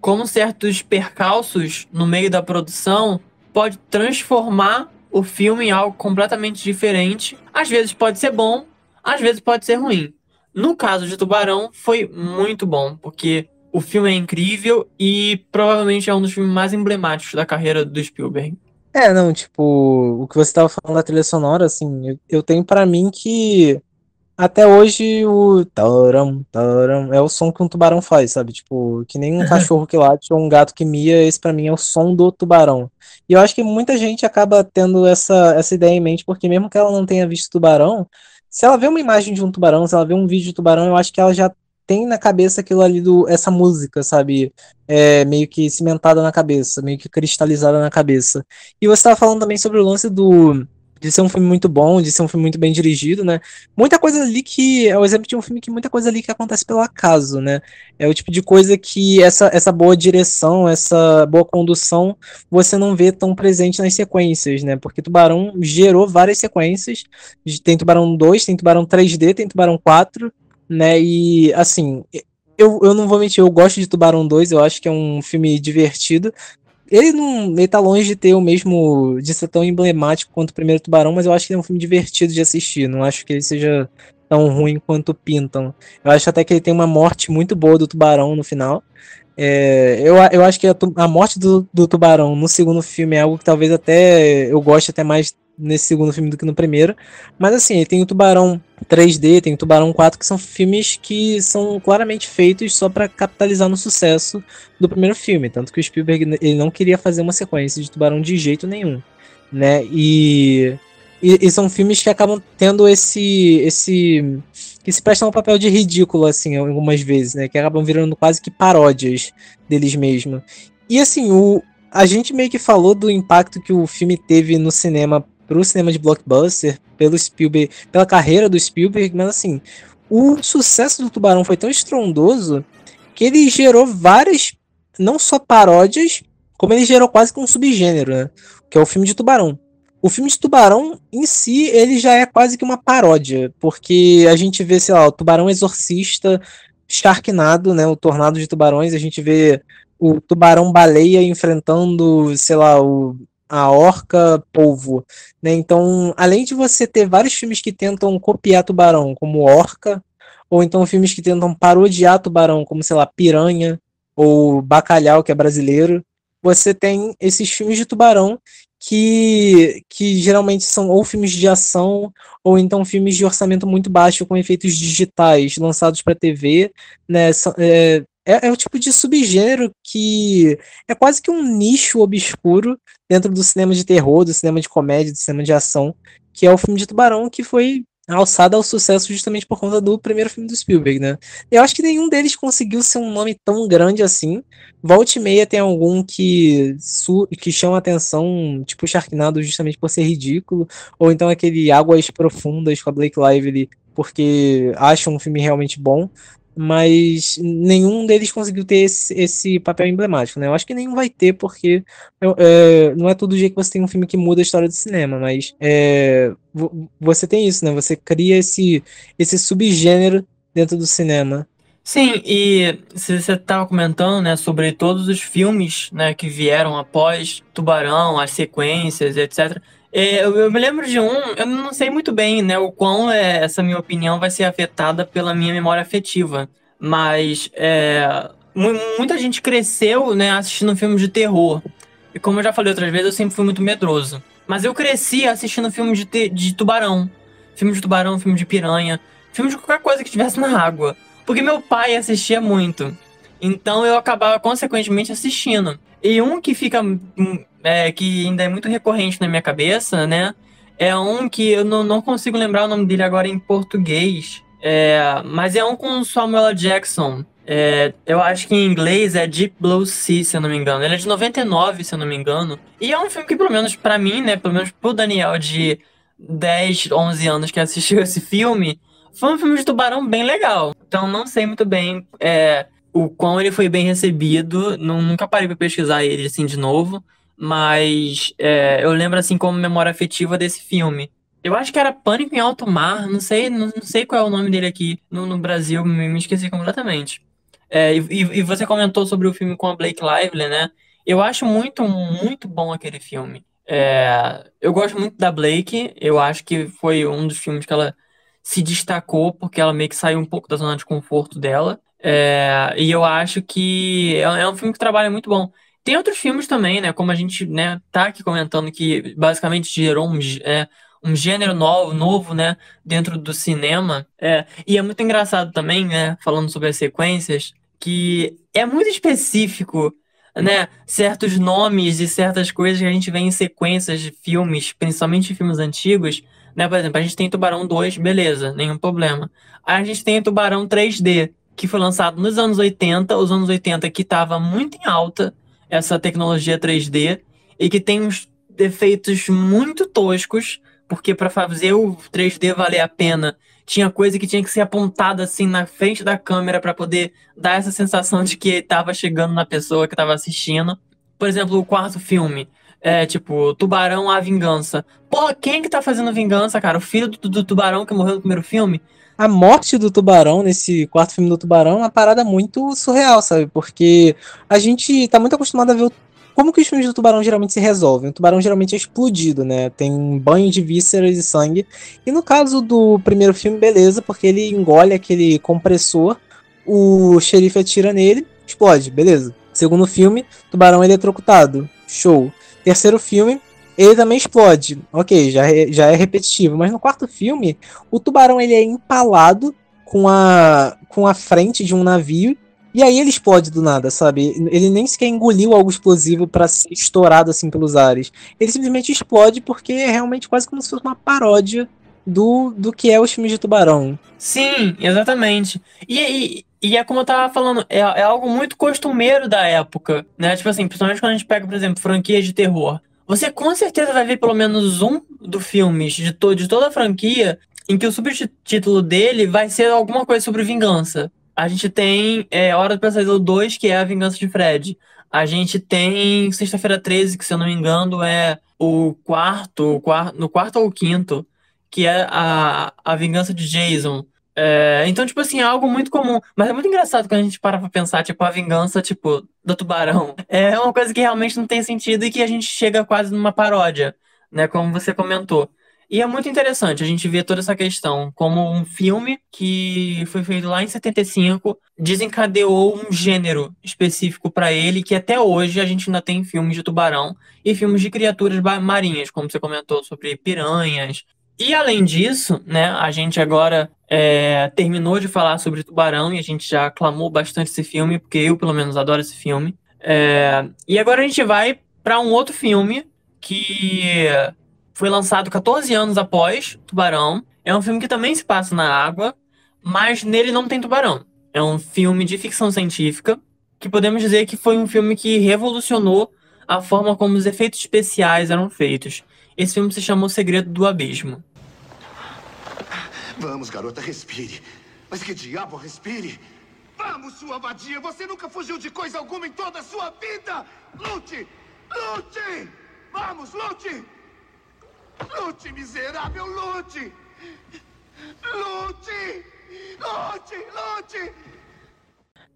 [SPEAKER 1] como certos percalços no meio da produção pode transformar o filme em algo completamente diferente. Às vezes pode ser bom, às vezes pode ser ruim. No caso de Tubarão, foi muito bom, porque o filme é incrível e provavelmente é um dos filmes mais emblemáticos da carreira do Spielberg.
[SPEAKER 2] É, não, tipo, o que você tava falando da trilha sonora, assim, eu, eu tenho para mim que até hoje o taram, taram, é o som que um tubarão faz, sabe? Tipo, que nem um cachorro que late ou um gato que mia, esse para mim é o som do tubarão. E eu acho que muita gente acaba tendo essa, essa ideia em mente, porque mesmo que ela não tenha visto tubarão, se ela vê uma imagem de um tubarão, se ela vê um vídeo de tubarão, eu acho que ela já tem na cabeça aquilo ali do essa música, sabe? É, meio que cimentada na cabeça, meio que cristalizada na cabeça. E você estava falando também sobre o lance do de ser um filme muito bom, de ser um filme muito bem dirigido, né? Muita coisa ali que é o exemplo de um filme que muita coisa ali que acontece pelo acaso, né? É o tipo de coisa que essa, essa boa direção, essa boa condução, você não vê tão presente nas sequências, né? Porque Tubarão gerou várias sequências. Tem Tubarão 2, tem Tubarão 3D, tem Tubarão 4, né? E assim, eu, eu não vou mentir, eu gosto de Tubarão 2, eu acho que é um filme divertido. Ele não ele tá longe de ter o mesmo. de ser tão emblemático quanto o primeiro Tubarão, mas eu acho que é um filme divertido de assistir. Não acho que ele seja tão ruim quanto pintam. Eu acho até que ele tem uma morte muito boa do tubarão no final. É, eu, eu acho que a, a morte do, do, tubarão no segundo filme é algo que talvez até eu goste até mais nesse segundo filme do que no primeiro. Mas assim, tem o Tubarão 3D, tem o Tubarão 4, que são filmes que são claramente feitos só para capitalizar no sucesso do primeiro filme. Tanto que o Spielberg ele não queria fazer uma sequência de Tubarão de jeito nenhum. Né? E, e, e são filmes que acabam tendo esse. esse que se prestam um papel de ridículo, assim, algumas vezes, né? Que acabam virando quase que paródias deles mesmos. E assim, o, a gente meio que falou do impacto que o filme teve no cinema pro cinema de blockbuster, pelo Spielberg, pela carreira do Spielberg, mas assim, o sucesso do Tubarão foi tão estrondoso que ele gerou várias, não só paródias, como ele gerou quase que um subgênero, né? Que é o filme de Tubarão. O filme de Tubarão em si, ele já é quase que uma paródia, porque a gente vê, sei lá, o Tubarão Exorcista, Sharknado, né? O Tornado de Tubarões, a gente vê o Tubarão Baleia enfrentando, sei lá, o a Orca Polvo, né? Então, além de você ter vários filmes que tentam copiar Tubarão, como Orca, ou então filmes que tentam parodiar Tubarão, como sei lá, Piranha ou Bacalhau, que é brasileiro, você tem esses filmes de Tubarão que, que geralmente são ou filmes de ação ou então filmes de orçamento muito baixo com efeitos digitais lançados para TV, né? É, é, é, o tipo de subgênero que é quase que um nicho obscuro dentro do cinema de terror, do cinema de comédia, do cinema de ação, que é o filme de Tubarão, que foi alçado ao sucesso justamente por conta do primeiro filme do Spielberg, né? Eu acho que nenhum deles conseguiu ser um nome tão grande assim. Volte e meia tem algum que, que chama atenção, tipo Sharknado, justamente por ser ridículo, ou então aquele Águas Profundas com a Blake Lively, porque acha um filme realmente bom mas nenhum deles conseguiu ter esse, esse papel emblemático, né? Eu acho que nenhum vai ter, porque é, não é todo dia que você tem um filme que muda a história do cinema, mas é, você tem isso, né? Você cria esse, esse subgênero dentro do cinema.
[SPEAKER 1] Sim, e você estava comentando, né, sobre todos os filmes, né, que vieram após Tubarão, as sequências, etc. É, eu, eu, me lembro de um, eu não sei muito bem, né, o quão é, essa minha opinião vai ser afetada pela minha memória afetiva, mas é, muita gente cresceu, né, assistindo filmes de terror. E como eu já falei outras vezes, eu sempre fui muito medroso. Mas eu cresci assistindo filmes de, de tubarão. Filme de tubarão, filme de piranha, filme de qualquer coisa que estivesse na água. Porque meu pai assistia muito. Então eu acabava consequentemente assistindo. E um que fica hum, é, que ainda é muito recorrente na minha cabeça, né? É um que eu não, não consigo lembrar o nome dele agora em português. É, mas é um com Samuel Jackson. É, eu acho que em inglês é Deep Blue Sea, se eu não me engano. Ele é de 99, se eu não me engano. E é um filme que, pelo menos para mim, né? Pelo menos pro Daniel de 10, 11 anos que assistiu esse filme, foi um filme de tubarão bem legal. Então não sei muito bem é, o quão ele foi bem recebido. Nunca parei pra pesquisar ele assim de novo. Mas é, eu lembro assim como memória afetiva desse filme. Eu acho que era Pânico em Alto Mar, não sei, não, não sei qual é o nome dele aqui no, no Brasil, me, me, esqueci completamente. É, e, e, você comentou sobre o filme com a Blake Lively, né? Eu acho muito, muito bom aquele filme. É, eu gosto muito da Blake, eu acho que foi um dos filmes que ela se destacou, porque ela meio que saiu um pouco da zona de conforto dela. É, e eu acho que é, é um filme que trabalha muito bom. Tem outros filmes também, né? Como a gente né, tá aqui comentando que basicamente gerou um, é, um gênero novo, novo, né? Dentro do cinema. É, e é muito engraçado também, né? Falando sobre as sequências, que é muito específico, né? Certos nomes e certas coisas que a gente vê em sequências de filmes, principalmente filmes antigos. Né? Por exemplo, a gente tem Tubarão 2, beleza, nenhum problema. Aí a gente tem Tubarão 3D, que foi lançado nos anos 80, os anos 80 que estava muito em alta essa tecnologia 3D e que tem uns defeitos muito toscos, porque para fazer o 3D valer a pena, tinha coisa que tinha que ser apontada assim na frente da câmera para poder dar essa sensação de que estava chegando na pessoa que estava assistindo. Por exemplo, o quarto filme, é tipo, Tubarão a Vingança. Porra, quem que tá fazendo Vingança, cara? O filho do, do Tubarão que morreu no primeiro filme?
[SPEAKER 2] A morte do tubarão nesse quarto filme do tubarão é uma parada muito surreal, sabe? Porque a gente tá muito acostumado a ver o... como que os filmes do tubarão geralmente se resolvem. O tubarão geralmente é explodido, né? Tem um banho de vísceras e sangue. E no caso do primeiro filme, beleza, porque ele engole aquele compressor, o xerife atira nele, explode, beleza. Segundo filme, tubarão eletrocutado, show. Terceiro filme, ele também explode. Ok, já é, já é repetitivo. Mas no quarto filme, o tubarão ele é empalado com a, com a frente de um navio. E aí ele explode do nada, sabe? Ele nem sequer engoliu algo explosivo para ser estourado assim pelos ares. Ele simplesmente explode porque é realmente quase como se fosse uma paródia do, do que é os filmes de tubarão.
[SPEAKER 1] Sim, exatamente. E, e, e é como eu tava falando, é, é algo muito costumeiro da época, né? Tipo assim, principalmente quando a gente pega, por exemplo, franquias de terror. Você com certeza vai ver pelo menos um dos filmes de, to de toda a franquia em que o subtítulo dele vai ser alguma coisa sobre vingança. A gente tem é, Hora do Pesadelo 2, que é a vingança de Fred. A gente tem Sexta-feira 13, que se eu não me engano é o quarto, o quarto, no quarto ou quinto, que é a, a vingança de Jason. É, então, tipo assim, é algo muito comum. Mas é muito engraçado quando a gente para pra pensar, tipo, a vingança, tipo, do tubarão. É uma coisa que realmente não tem sentido e que a gente chega quase numa paródia, né? Como você comentou. E é muito interessante a gente ver toda essa questão como um filme que foi feito lá em 75 desencadeou um gênero específico para ele que até hoje a gente ainda tem filmes de tubarão e filmes de criaturas marinhas, como você comentou sobre piranhas. E além disso, né, a gente agora é, terminou de falar sobre Tubarão e a gente já aclamou bastante esse filme, porque eu, pelo menos, adoro esse filme. É, e agora a gente vai para um outro filme que foi lançado 14 anos após Tubarão. É um filme que também se passa na água, mas nele não tem tubarão. É um filme de ficção científica que podemos dizer que foi um filme que revolucionou a forma como os efeitos especiais eram feitos. Esse filme se chama O Segredo do Abismo.
[SPEAKER 3] Vamos, garota, respire. Mas que diabo respire? Vamos, sua vadia! Você nunca fugiu de coisa alguma em toda a sua vida! Lute! Lute! Vamos, lute! Lute, miserável, lute! Lute! Lute! Lute!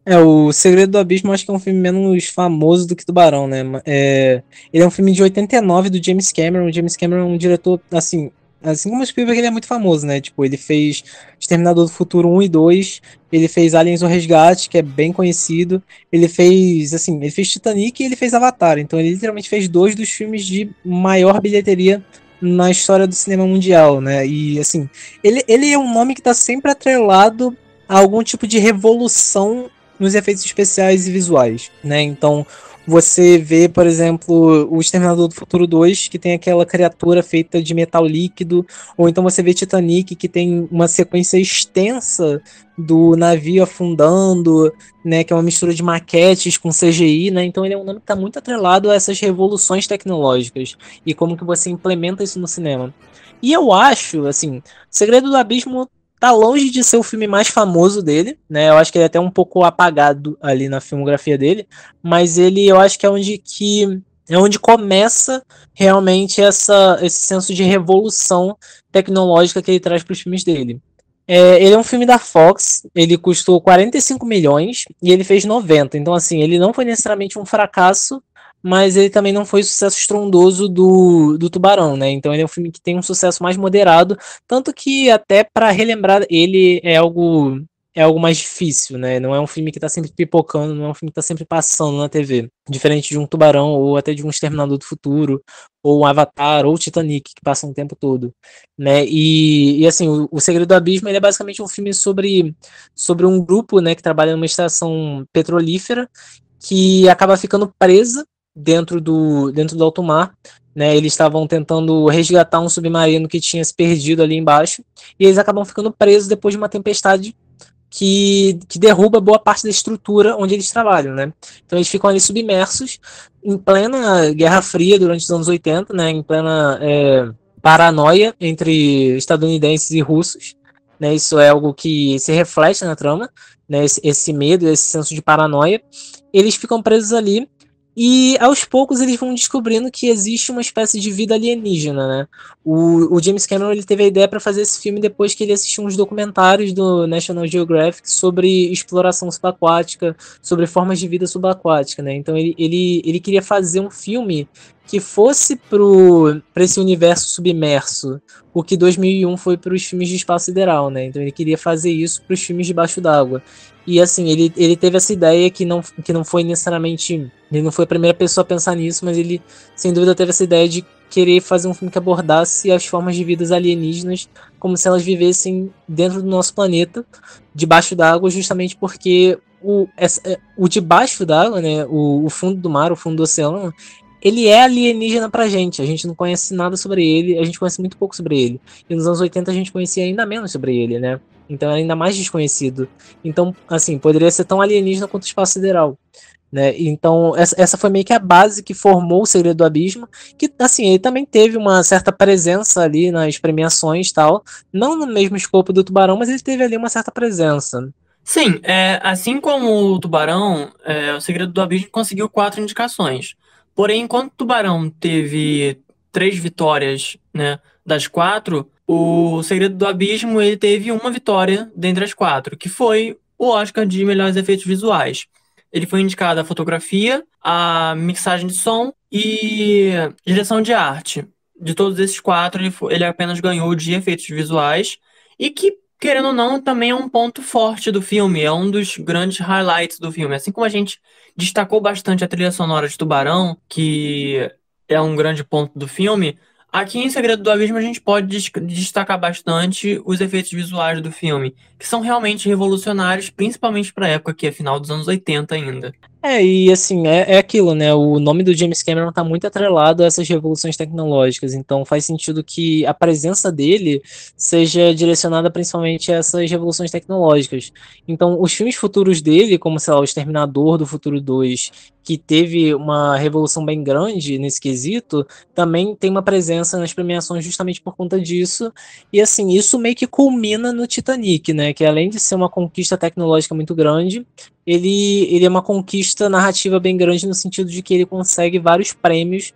[SPEAKER 2] É, o Segredo do Abismo acho que é um filme menos famoso do que Tubarão, né? É, ele é um filme de 89 do James Cameron. O James Cameron é um diretor, assim, assim como o Spielberg, ele é muito famoso, né? Tipo, ele fez Exterminador do Futuro 1 e 2, ele fez Aliens o Resgate, que é bem conhecido. Ele fez, assim, ele fez Titanic e ele fez Avatar. Então ele literalmente fez dois dos filmes de maior bilheteria na história do cinema mundial, né? E assim, ele, ele é um nome que está sempre atrelado a algum tipo de revolução nos efeitos especiais e visuais, né? Então, você vê, por exemplo, o Exterminador do Futuro 2, que tem aquela criatura feita de metal líquido, ou então você vê Titanic, que tem uma sequência extensa do navio afundando, né, que é uma mistura de maquetes com CGI, né? Então ele é um nome que está muito atrelado a essas revoluções tecnológicas e como que você implementa isso no cinema. E eu acho, assim, Segredo do Abismo tá longe de ser o filme mais famoso dele, né? Eu acho que ele é até um pouco apagado ali na filmografia dele, mas ele eu acho que é onde que é onde começa realmente essa, esse senso de revolução tecnológica que ele traz para os filmes dele. É, ele é um filme da Fox, ele custou 45 milhões e ele fez 90. Então, assim, ele não foi necessariamente um fracasso, mas ele também não foi o sucesso estrondoso do, do Tubarão, né? Então ele é um filme que tem um sucesso mais moderado, tanto que até para relembrar ele é algo é algo mais difícil, né? Não é um filme que tá sempre pipocando, não é um filme que tá sempre passando na TV. Diferente de um Tubarão, ou até de um Exterminador do Futuro, ou um Avatar, ou Titanic, que passa um tempo todo, né? E, e assim, o, o Segredo do Abismo, é basicamente um filme sobre, sobre um grupo, né, que trabalha numa estação petrolífera, que acaba ficando presa dentro do, dentro do alto mar. Né, eles estavam tentando resgatar um submarino que tinha se perdido ali embaixo, e eles acabam ficando presos depois de uma tempestade que, que derruba boa parte da estrutura onde eles trabalham, né? Então eles ficam ali submersos em plena Guerra Fria durante os anos 80, né? Em plena é, paranoia entre estadunidenses e russos, né? Isso é algo que se reflete na trama, né? Esse, esse medo, esse senso de paranoia. Eles ficam presos ali e aos poucos eles vão descobrindo que existe uma espécie de vida alienígena, né? O, o James Cameron ele teve a ideia para fazer esse filme depois que ele assistiu uns documentários do National Geographic sobre exploração subaquática, sobre formas de vida subaquática, né? Então ele, ele, ele queria fazer um filme que fosse para esse universo submerso, o que 2001 foi para os filmes de espaço sideral, né? Então ele queria fazer isso para os filmes debaixo d'água. E assim, ele, ele teve essa ideia que não, que não foi necessariamente. Ele não foi a primeira pessoa a pensar nisso, mas ele, sem dúvida, teve essa ideia de querer fazer um filme que abordasse as formas de vidas alienígenas como se elas vivessem dentro do nosso planeta, debaixo d'água, justamente porque o, essa, é, o debaixo d'água, né, o, o fundo do mar, o fundo do oceano, ele é alienígena pra gente. A gente não conhece nada sobre ele, a gente conhece muito pouco sobre ele. E nos anos 80 a gente conhecia ainda menos sobre ele, né? Então era ainda mais desconhecido. Então, assim, poderia ser tão alienígena quanto o espaço sideral. Né? Então, essa, essa foi meio que a base que formou o Segredo do Abismo, que, assim, ele também teve uma certa presença ali nas premiações tal, não no mesmo escopo do Tubarão, mas ele teve ali uma certa presença.
[SPEAKER 1] Sim, é, assim como o Tubarão, é, o Segredo do Abismo conseguiu quatro indicações. Porém, enquanto o Tubarão teve três vitórias, né, das quatro, o Segredo do Abismo ele teve uma vitória dentre as quatro, que foi o Oscar de melhores efeitos visuais. Ele foi indicado a fotografia, a mixagem de som e direção de arte. De todos esses quatro, ele, foi, ele apenas ganhou de efeitos visuais e que, querendo ou não, também é um ponto forte do filme, é um dos grandes highlights do filme. Assim como a gente destacou bastante a trilha sonora de Tubarão, que é um grande ponto do filme, Aqui em Segredo do Abismo a gente pode destacar bastante os efeitos visuais do filme, que são realmente revolucionários, principalmente para a época que é final dos anos 80 ainda.
[SPEAKER 2] É, e assim, é, é aquilo, né? O nome do James Cameron está muito atrelado a essas revoluções tecnológicas, então faz sentido que a presença dele seja direcionada principalmente a essas revoluções tecnológicas. Então, os filmes futuros dele, como, sei lá, O Exterminador do Futuro 2, que teve uma revolução bem grande nesse quesito, também tem uma presença nas premiações justamente por conta disso. E assim, isso meio que culmina no Titanic, né? Que além de ser uma conquista tecnológica muito grande, ele, ele é uma conquista narrativa bem grande no sentido de que ele consegue vários prêmios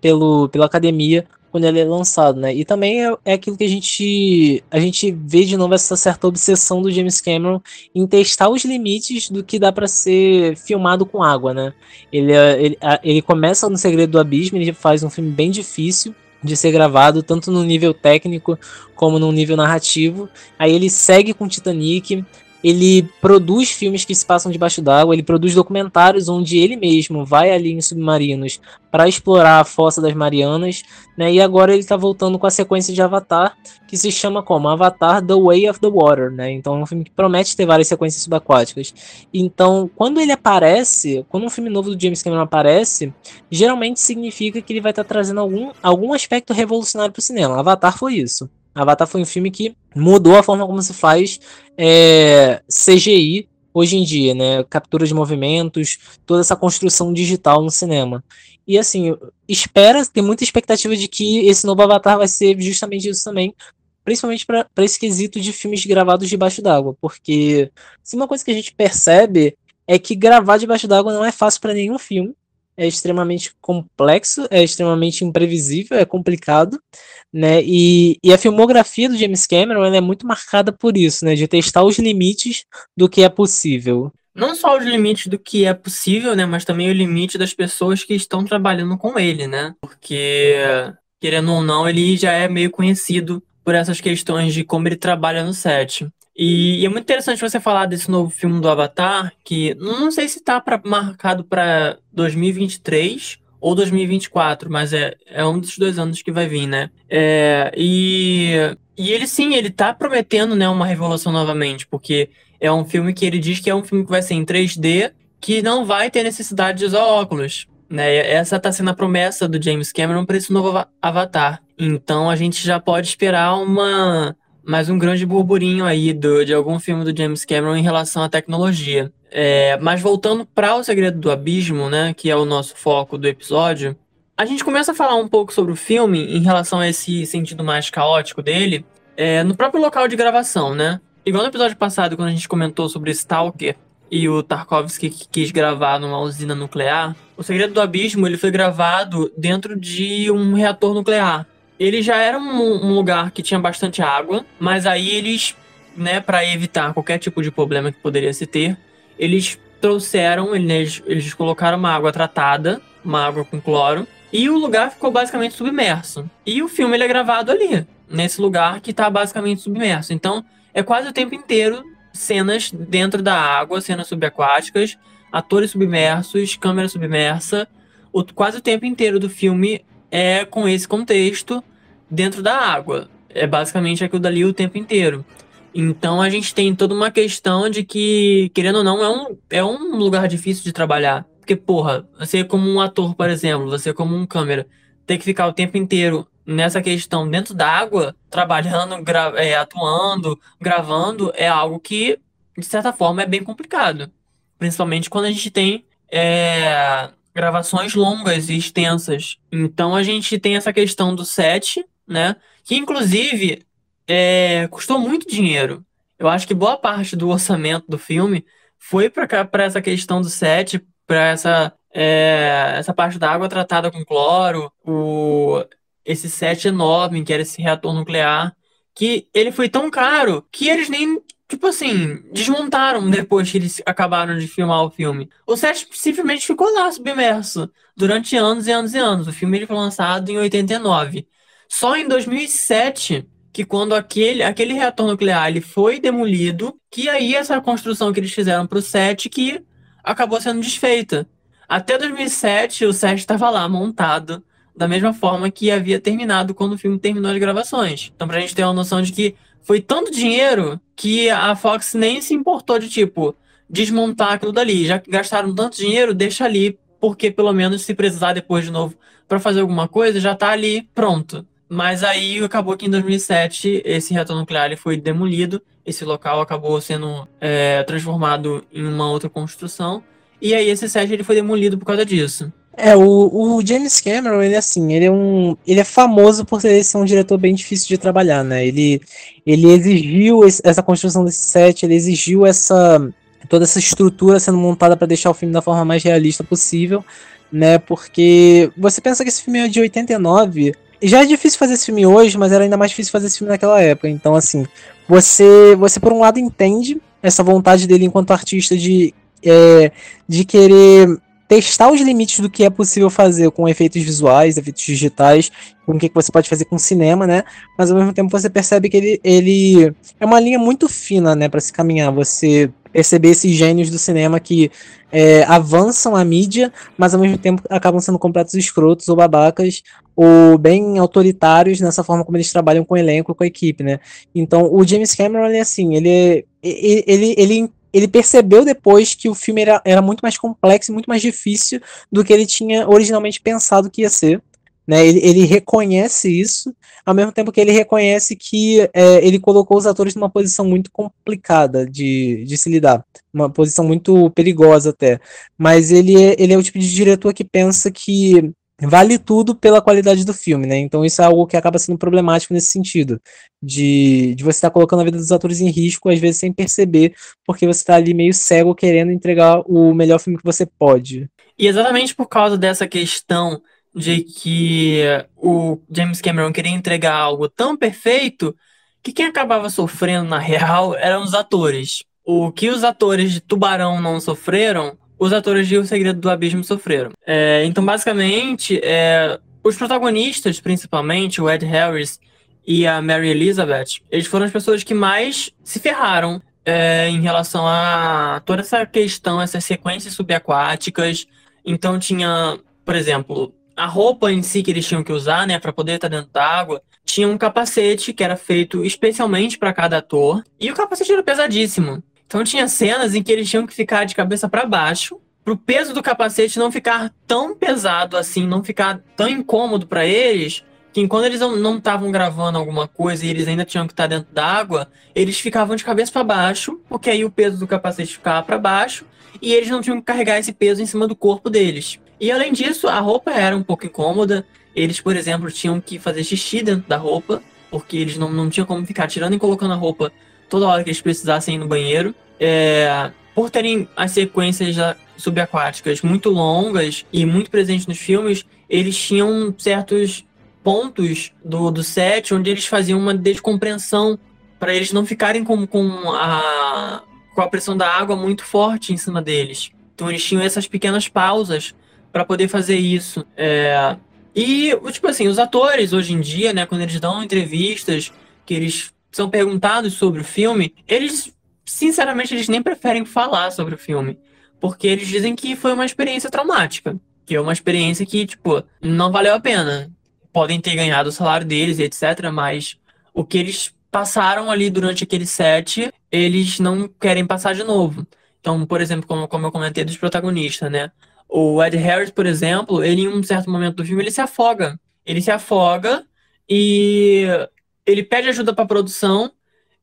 [SPEAKER 2] pelo, pela academia quando ele é lançado, né? E também é, é, aquilo que a gente a gente vê de novo essa certa obsessão do James Cameron em testar os limites do que dá para ser filmado com água, né? Ele, ele, ele começa no Segredo do Abismo, ele faz um filme bem difícil de ser gravado, tanto no nível técnico como no nível narrativo. Aí ele segue com Titanic, ele produz filmes que se passam debaixo d'água, ele produz documentários onde ele mesmo vai ali em submarinos para explorar a fossa das Marianas, né? E agora ele está voltando com a sequência de Avatar, que se chama como Avatar: The Way of the Water, né? Então é um filme que promete ter várias sequências subaquáticas. Então, quando ele aparece, quando um filme novo do James Cameron aparece, geralmente significa que ele vai estar tá trazendo algum, algum aspecto revolucionário para o cinema. Avatar foi isso. Avatar foi um filme que mudou a forma como se faz é, CGI hoje em dia, né? Captura de movimentos, toda essa construção digital no cinema. E assim, espera, tem muita expectativa de que esse novo Avatar vai ser justamente isso também, principalmente para esse quesito de filmes gravados debaixo d'água, porque se uma coisa que a gente percebe é que gravar debaixo d'água não é fácil para nenhum filme, é extremamente complexo, é extremamente imprevisível, é complicado, né? E, e a filmografia do James Cameron é muito marcada por isso, né? De testar os limites do que é possível.
[SPEAKER 1] Não só os limites do que é possível, né? Mas também o limite das pessoas que estão trabalhando com ele, né? Porque, querendo ou não, ele já é meio conhecido por essas questões de como ele trabalha no set. E, e, é muito interessante você falar desse novo filme do Avatar, que não sei se está marcado para 2023 ou 2024, mas é, é um dos dois anos que vai vir, né? É, e, e ele sim, ele tá prometendo né, uma revolução novamente, porque é um filme que ele diz que é um filme que vai ser em 3D, que não vai ter necessidade de usar óculos. Né? Essa está sendo a promessa do James Cameron para esse novo Avatar. Então a gente já pode esperar uma mais um grande burburinho aí do, de algum filme do James Cameron em relação à tecnologia. É, mas voltando para O Segredo do Abismo, né, que é o nosso foco do episódio, a gente começa a falar um pouco sobre o filme em relação a esse sentido mais caótico dele, é, no próprio local de gravação, né? Igual no episódio passado, quando a gente comentou sobre Stalker e o Tarkovsky que quis gravar numa usina nuclear, O Segredo do Abismo ele foi gravado dentro de um reator nuclear. Ele já era um, um lugar que tinha bastante água, mas aí eles, né, para evitar qualquer tipo de problema que poderia se ter, eles trouxeram, eles, eles colocaram uma água tratada, uma água com cloro, e o lugar ficou basicamente submerso. E o filme ele é gravado ali, nesse lugar que está basicamente submerso. Então, é quase o tempo inteiro cenas dentro da água, cenas subaquáticas, atores submersos, câmera submersa. O, quase o tempo inteiro do filme é com esse contexto dentro da água. É basicamente aquilo dali o tempo inteiro. Então a gente tem toda uma questão de que, querendo ou não, é um, é um lugar difícil de trabalhar. Porque, porra, você como um ator, por exemplo, você como um câmera, tem que ficar o tempo inteiro nessa questão dentro d'água, trabalhando, gra é, atuando, gravando, é algo que, de certa forma, é bem complicado. Principalmente quando a gente tem é, gravações longas e extensas. Então a gente tem essa questão do set, né? Que inclusive é, custou muito dinheiro. Eu acho que boa parte do orçamento do filme foi para essa questão do set, para essa, é, essa parte da água tratada com cloro, o, esse set enorme que era esse reator nuclear, que ele foi tão caro que eles nem, tipo assim, desmontaram depois que eles acabaram de filmar o filme. O set simplesmente ficou lá submerso durante anos e anos e anos. O filme ele foi lançado em 89. Só em 2007 que quando aquele, aquele reator nuclear ele foi demolido, que aí essa construção que eles fizeram para o set que acabou sendo desfeita. Até 2007 o set estava lá montado da mesma forma que havia terminado quando o filme terminou as gravações. Então pra gente ter uma noção de que foi tanto dinheiro que a Fox nem se importou de tipo desmontar aquilo dali. Já que gastaram tanto dinheiro, deixa ali, porque pelo menos se precisar depois de novo para fazer alguma coisa, já tá ali pronto. Mas aí acabou que em 2007 esse reator nuclear ele foi demolido, esse local acabou sendo é, transformado em uma outra construção, e aí esse set ele foi demolido por causa disso.
[SPEAKER 2] É, o, o James Cameron, ele assim, ele é um. Ele é famoso por ser, ser um diretor bem difícil de trabalhar, né? Ele, ele exigiu esse, essa construção desse set, ele exigiu essa. toda essa estrutura sendo montada para deixar o filme da forma mais realista possível, né? Porque você pensa que esse filme é de 89, já é difícil fazer esse filme hoje, mas era ainda mais difícil fazer esse filme naquela época. Então, assim, você, você por um lado entende essa vontade dele enquanto artista de, é, de querer testar os limites do que é possível fazer com efeitos visuais, efeitos digitais, com o que você pode fazer com cinema, né? Mas ao mesmo tempo você percebe que ele, ele é uma linha muito fina, né, para se caminhar. Você perceber esses gênios do cinema que é, avançam a mídia, mas ao mesmo tempo acabam sendo completos escrotos ou babacas ou bem autoritários nessa forma como eles trabalham com o elenco, com a equipe, né? Então, o James Cameron, ele, assim, ele, é, ele, ele, ele percebeu depois que o filme era, era muito mais complexo e muito mais difícil do que ele tinha originalmente pensado que ia ser. Né, ele, ele, reconhece isso, ao mesmo tempo que ele reconhece que é, ele colocou os atores numa posição muito complicada de, de se lidar, uma posição muito perigosa até. Mas ele é, ele é o tipo de diretor que pensa que vale tudo pela qualidade do filme, né? Então isso é algo que acaba sendo problemático nesse sentido, de, de você estar tá colocando a vida dos atores em risco, às vezes sem perceber, porque você está ali meio cego querendo entregar o melhor filme que você pode.
[SPEAKER 1] E exatamente por causa dessa questão de que o James Cameron queria entregar algo tão perfeito que quem acabava sofrendo na real eram os atores. O que os atores de Tubarão não sofreram, os atores de O Segredo do Abismo sofreram. É, então, basicamente, é, os protagonistas, principalmente o Ed Harris e a Mary Elizabeth, eles foram as pessoas que mais se ferraram é, em relação a toda essa questão, essas sequências subaquáticas. Então, tinha, por exemplo, a roupa em si que eles tinham que usar, né, para poder estar dentro da água, tinha um capacete que era feito especialmente para cada ator, e o capacete era pesadíssimo. Então tinha cenas em que eles tinham que ficar de cabeça para baixo, pro peso do capacete não ficar tão pesado assim, não ficar tão incômodo para eles, que enquanto eles não estavam gravando alguma coisa e eles ainda tinham que estar dentro d'água, eles ficavam de cabeça para baixo, porque aí o peso do capacete ficava para baixo e eles não tinham que carregar esse peso em cima do corpo deles. E além disso, a roupa era um pouco incômoda. Eles, por exemplo, tinham que fazer xixi dentro da roupa, porque eles não, não tinham como ficar tirando e colocando a roupa toda hora que eles precisassem ir no banheiro. É, por terem as sequências subaquáticas muito longas e muito presentes nos filmes, eles tinham certos pontos do, do set onde eles faziam uma descompreensão para eles não ficarem com, com, a, com a pressão da água muito forte em cima deles. Então eles tinham essas pequenas pausas para poder fazer isso. É... E, tipo assim, os atores hoje em dia, né, quando eles dão entrevistas, que eles são perguntados sobre o filme, eles, sinceramente, eles nem preferem falar sobre o filme. Porque eles dizem que foi uma experiência traumática. Que é uma experiência que, tipo, não valeu a pena. Podem ter ganhado o salário deles, etc. Mas o que eles passaram ali durante aquele set, eles não querem passar de novo. Então, por exemplo, como, como eu comentei dos protagonistas, né? O Ed Harris, por exemplo, ele em um certo momento do filme ele se afoga. Ele se afoga e ele pede ajuda para a produção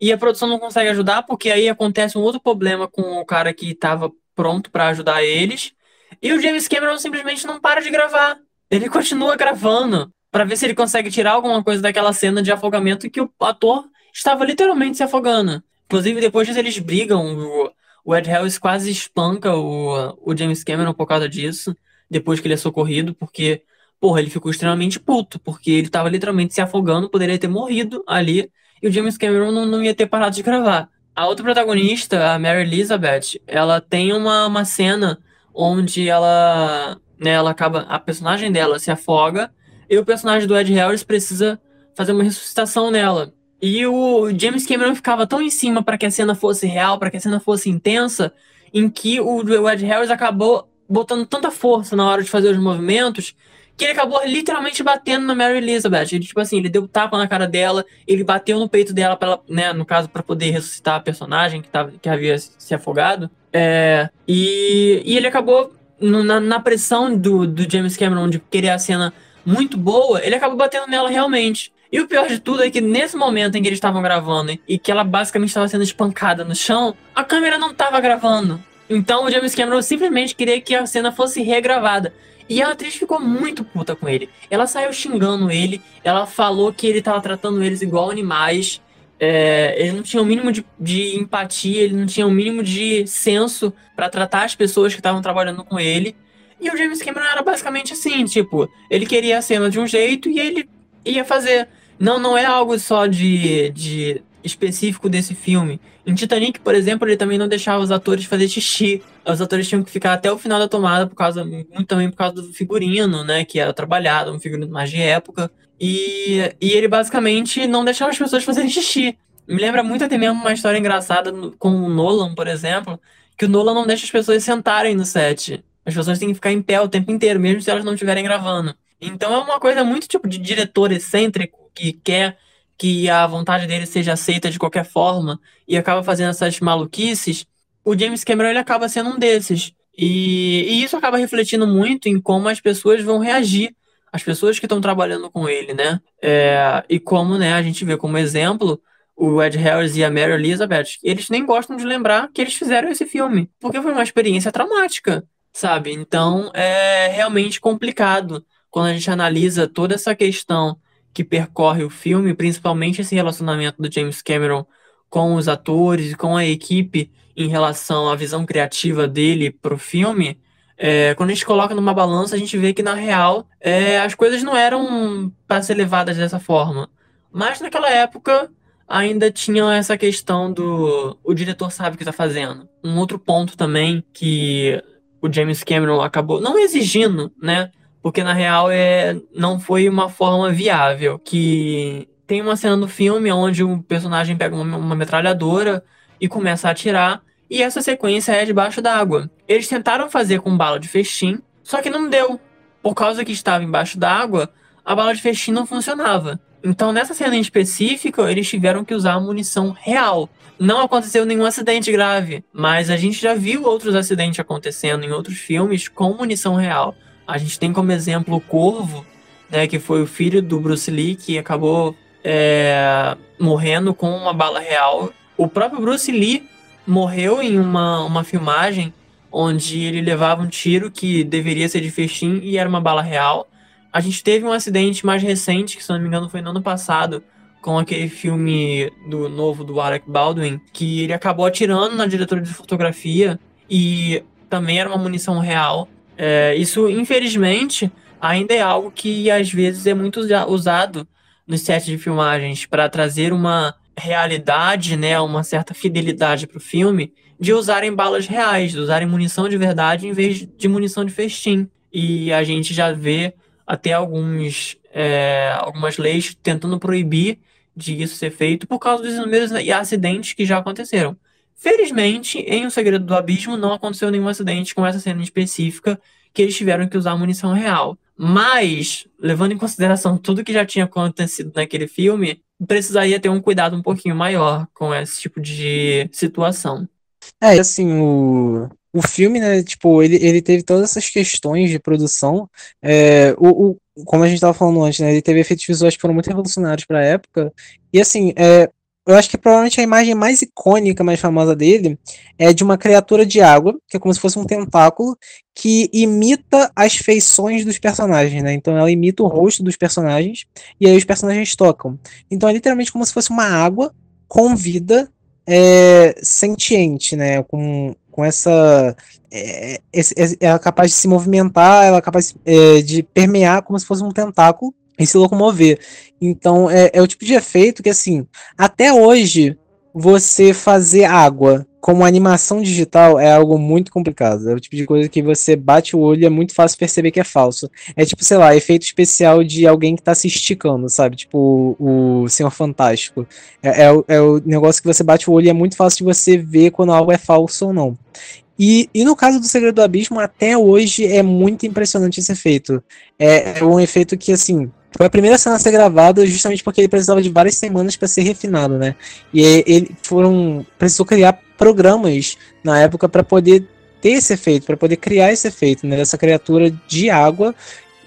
[SPEAKER 1] e a produção não consegue ajudar porque aí acontece um outro problema com o cara que estava pronto para ajudar eles. E o James Cameron simplesmente não para de gravar. Ele continua gravando para ver se ele consegue tirar alguma coisa daquela cena de afogamento que o ator estava literalmente se afogando. Inclusive, depois eles brigam. O, Ed Harris quase espanca o, o James Cameron por causa disso, depois que ele é socorrido, porque porra, ele ficou extremamente puto, porque ele tava literalmente se afogando, poderia ter morrido ali, e o James Cameron não, não ia ter parado de gravar. A outra protagonista, a Mary Elizabeth, ela tem uma, uma cena onde ela, né, ela acaba, a personagem dela se afoga, e o personagem do Ed Harris precisa fazer uma ressuscitação nela. E o James Cameron ficava tão em cima para que a cena fosse real, para que a cena fosse intensa, em que o Ed Harris acabou botando tanta força na hora de fazer os movimentos que ele acabou literalmente batendo na Mary Elizabeth. Ele, tipo assim, ele deu tapa na cara dela, ele bateu no peito dela, pra ela, né, no caso, para poder ressuscitar a personagem que, tava, que havia se afogado. É, e, e ele acabou, na, na pressão do, do James Cameron de querer a cena muito boa, ele acabou batendo nela realmente. E o pior de tudo é que nesse momento em que eles estavam gravando e que ela basicamente estava sendo espancada no chão, a câmera não estava gravando. Então o James Cameron simplesmente queria que a cena fosse regravada. E a atriz ficou muito puta com ele. Ela saiu xingando ele, ela falou que ele tava tratando eles igual animais. É, ele não tinha o mínimo de, de, empatia, ele não tinha o mínimo de senso para tratar as pessoas que estavam trabalhando com ele. E o James Cameron era basicamente assim, tipo, ele queria a cena de um jeito e ele ia fazer. Não, não é algo só de, de específico desse filme. Em Titanic, por exemplo, ele também não deixava os atores fazer xixi. Os atores tinham que ficar até o final da tomada, por causa, muito também por causa do figurino, né? Que era trabalhado, um figurino mais de época. E, e ele basicamente não deixava as pessoas fazerem xixi. Me lembra muito até mesmo uma história engraçada com o Nolan, por exemplo, que o Nolan não deixa as pessoas sentarem no set. As pessoas têm que ficar em pé o tempo inteiro, mesmo se elas não estiverem gravando. Então é uma coisa muito tipo de diretor excêntrico que quer que a vontade dele seja aceita de qualquer forma e acaba fazendo essas maluquices, o James Cameron ele acaba sendo um desses. E, e isso acaba refletindo muito em como as pessoas vão reagir, as pessoas que estão trabalhando com ele, né? É, e como né, a gente vê como exemplo o Ed Harris e a Mary Elizabeth, eles nem gostam de lembrar que eles fizeram esse filme, porque foi uma experiência traumática, sabe? Então é realmente complicado quando a gente analisa toda essa questão que percorre o filme, principalmente esse relacionamento do James Cameron com os atores e com a equipe em relação à visão criativa dele para o filme, é, quando a gente coloca numa balança, a gente vê que na real é, as coisas não eram para ser levadas dessa forma. Mas naquela época ainda tinha essa questão do o diretor sabe o que está fazendo. Um outro ponto também que o James Cameron acabou não exigindo, né? porque na real é, não foi uma forma viável. Que tem uma cena no filme onde um personagem pega uma, uma metralhadora e começa a atirar, e essa sequência é debaixo d'água. Eles tentaram fazer com bala de festim, só que não deu. Por causa que estava embaixo d'água, a bala de festim não funcionava. Então, nessa cena em específico, eles tiveram que usar munição real. Não aconteceu nenhum acidente grave, mas a gente já viu outros acidentes acontecendo em outros filmes com munição real. A gente tem como exemplo o Corvo, né, que foi o filho do Bruce Lee, que acabou é, morrendo com uma bala real. O próprio Bruce Lee morreu em uma, uma filmagem onde ele levava um tiro que deveria ser de festim e era uma bala real. A gente teve um acidente mais recente, que se não me engano foi no ano passado, com aquele filme do novo do Alec Baldwin, que ele acabou atirando na diretora de fotografia e também era uma munição real. É, isso, infelizmente, ainda é algo que às vezes é muito usado nos sets de filmagens para trazer uma realidade, né, uma certa fidelidade para o filme, de usarem balas reais, de usarem munição de verdade em vez de munição de festim. E a gente já vê até alguns, é, algumas leis tentando proibir de isso ser feito por causa dos inúmeros acidentes que já aconteceram. Felizmente, em O Segredo do Abismo não aconteceu nenhum acidente com essa cena específica que eles tiveram que usar munição real. Mas, levando em consideração tudo que já tinha acontecido naquele filme, precisaria ter um cuidado um pouquinho maior com esse tipo de situação.
[SPEAKER 2] É, assim, o... o filme, né, tipo, ele, ele teve todas essas questões de produção. É, o, o, como a gente estava falando antes, né, ele teve efeitos visuais que foram muito revolucionários para a época. E assim, é, eu acho que provavelmente a imagem mais icônica, mais famosa dele é de uma criatura de água, que é como se fosse um tentáculo, que imita as feições dos personagens, né? Então ela imita o rosto dos personagens e aí os personagens tocam. Então é literalmente como se fosse uma água com vida é, sentiente, né? Com, com essa. É, ela é capaz de se movimentar, ela é capaz é, de permear como se fosse um tentáculo e se locomover. Então é, é o tipo de efeito que, assim, até hoje, você fazer água como animação digital é algo muito complicado. É o tipo de coisa que você bate o olho e é muito fácil perceber que é falso. É tipo, sei lá, efeito especial de alguém que tá se esticando, sabe? Tipo o, o Senhor Fantástico. É, é, é, o negócio que você bate o olho e é muito fácil de você ver quando algo é falso ou não. E, e no caso do Segredo do Abismo, até hoje é muito impressionante esse efeito. É, é um efeito que, assim, foi a primeira cena a ser gravada justamente porque ele precisava de várias semanas para ser refinado, né? E ele foram precisou criar programas na época para poder ter esse efeito, para poder criar esse efeito, né? Dessa criatura de água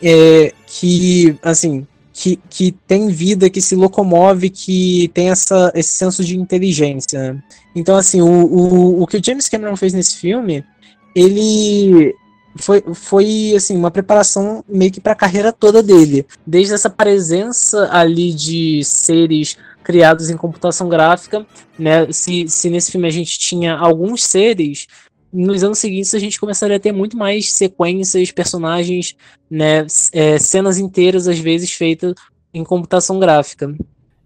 [SPEAKER 2] é, que, assim, que, que tem vida, que se locomove, que tem essa, esse senso de inteligência. Né? Então, assim, o, o, o que o James Cameron fez nesse filme, ele foi, foi assim, uma preparação meio que para a carreira toda dele. Desde essa presença ali de seres criados em computação gráfica, né? Se, se nesse filme a gente tinha alguns seres, nos anos seguintes a gente começaria a ter muito mais sequências, personagens, né? É, cenas inteiras, às vezes, feitas em computação gráfica.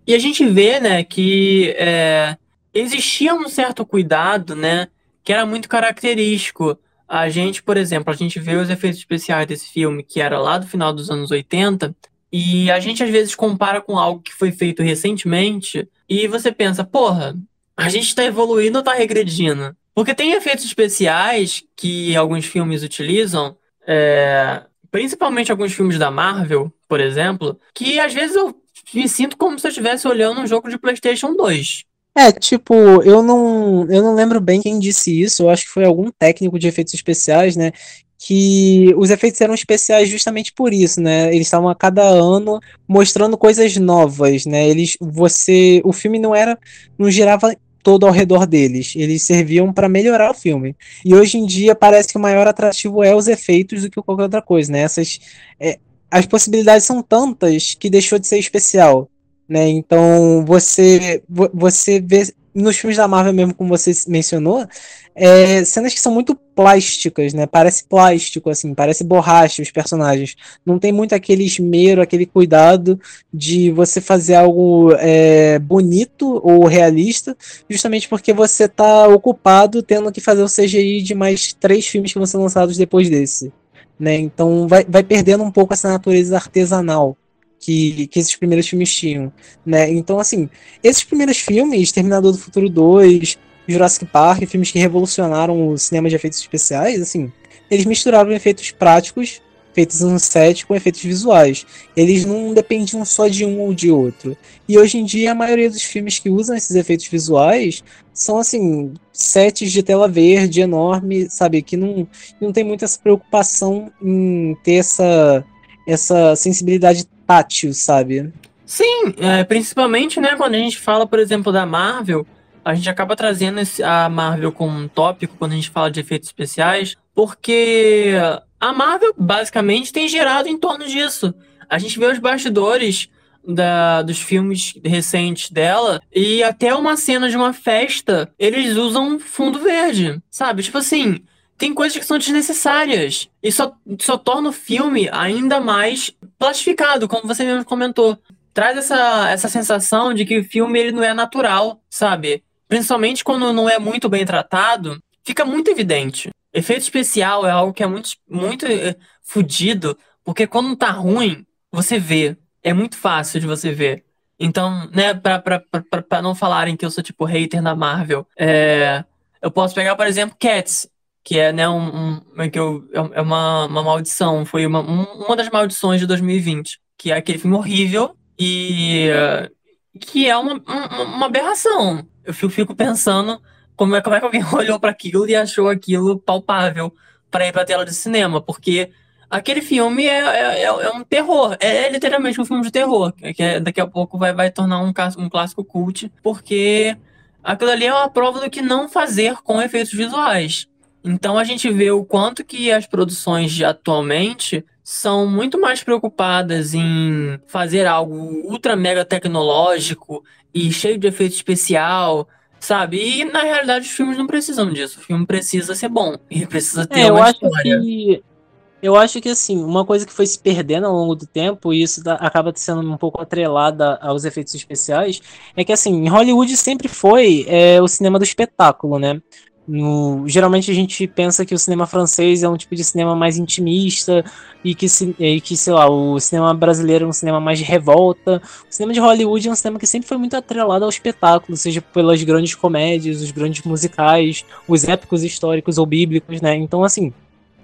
[SPEAKER 1] E a gente vê, né, que é, existia um certo cuidado, né? Que era muito característico a gente, por exemplo, a gente vê os efeitos especiais desse filme, que era lá do final dos anos 80, e a gente às vezes compara com algo que foi feito recentemente, e você pensa, porra, a gente tá evoluindo ou tá regredindo? Porque tem efeitos especiais que alguns filmes utilizam, é, principalmente alguns filmes da Marvel, por exemplo, que às vezes eu me sinto como se eu estivesse olhando um jogo de PlayStation 2.
[SPEAKER 2] É, tipo, eu não, eu não lembro bem quem disse isso, eu acho que foi algum técnico de efeitos especiais, né? Que os efeitos eram especiais justamente por isso, né? Eles estavam a cada ano mostrando coisas novas, né? Eles, você, o filme não era, não girava todo ao redor deles, eles serviam para melhorar o filme. E hoje em dia parece que o maior atrativo é os efeitos do que qualquer outra coisa, né? Essas, é, as possibilidades são tantas que deixou de ser especial. Né? Então você você vê nos filmes da Marvel mesmo, como você mencionou, é, cenas que são muito plásticas, né? Parece plástico, assim, parece borracha os personagens. Não tem muito aquele esmero, aquele cuidado de você fazer algo é, bonito ou realista, justamente porque você está ocupado tendo que fazer o CGI de mais três filmes que vão ser lançados depois desse. Né? Então vai, vai perdendo um pouco essa natureza artesanal que, que esses primeiros filmes tinham, né? Então, assim, esses primeiros filmes, Terminador do Futuro 2, Jurassic Park, filmes que revolucionaram o cinema de efeitos especiais, assim, eles misturavam efeitos práticos, feitos no set, com efeitos visuais. Eles não dependiam só de um ou de outro. E hoje em dia, a maioria dos filmes que usam esses efeitos visuais são, assim, sets de tela verde enorme, sabe? Que não, não tem muita essa preocupação em ter essa, essa sensibilidade tátil, sabe?
[SPEAKER 1] Sim, é, principalmente, né, quando a gente fala, por exemplo, da Marvel, a gente acaba trazendo esse, a Marvel como um tópico quando a gente fala de efeitos especiais, porque a Marvel basicamente tem gerado em torno disso. A gente vê os bastidores da, dos filmes recentes dela e até uma cena de uma festa eles usam fundo verde, sabe? Tipo assim, tem coisas que são desnecessárias. E só, só torna o filme ainda mais plastificado, como você mesmo comentou. Traz essa, essa sensação de que o filme ele não é natural, sabe? Principalmente quando não é muito bem tratado, fica muito evidente. Efeito especial é algo que é muito, muito é, fudido, porque quando tá ruim, você vê. É muito fácil de você ver. Então, né, pra, pra, pra, pra não falarem que eu sou tipo hater da Marvel, é, eu posso pegar, por exemplo, Cats que é, né, um, um é que eu, é, é uma, uma maldição, foi uma, um, uma das maldições de 2020, que é aquele filme horrível e uh, que é uma, uma, uma, aberração. Eu fico, fico pensando como é, como é que alguém olhou para aquilo e achou aquilo palpável para ir para tela de cinema? Porque aquele filme é, é, é, é um terror, é, literalmente um filme de terror, que daqui a pouco vai, vai tornar um, um clássico cult, porque aquilo ali é uma prova do que não fazer com efeitos visuais. Então a gente vê o quanto que as produções de atualmente são muito mais preocupadas em fazer algo ultra mega tecnológico e cheio de efeito especial, sabe? E na realidade os filmes não precisam disso. O filme precisa ser bom e precisa ter é, uma
[SPEAKER 2] eu
[SPEAKER 1] história.
[SPEAKER 2] Acho que, eu acho que assim, uma coisa que foi se perdendo ao longo do tempo, e isso acaba sendo um pouco atrelada aos efeitos especiais, é que assim, em Hollywood sempre foi é, o cinema do espetáculo, né? No, geralmente a gente pensa que o cinema francês é um tipo de cinema mais intimista e que, e que, sei lá, o cinema brasileiro é um cinema mais de revolta. O cinema de Hollywood é um cinema que sempre foi muito atrelado ao espetáculo, seja pelas grandes comédias, os grandes musicais, os épicos históricos ou bíblicos, né? Então, assim,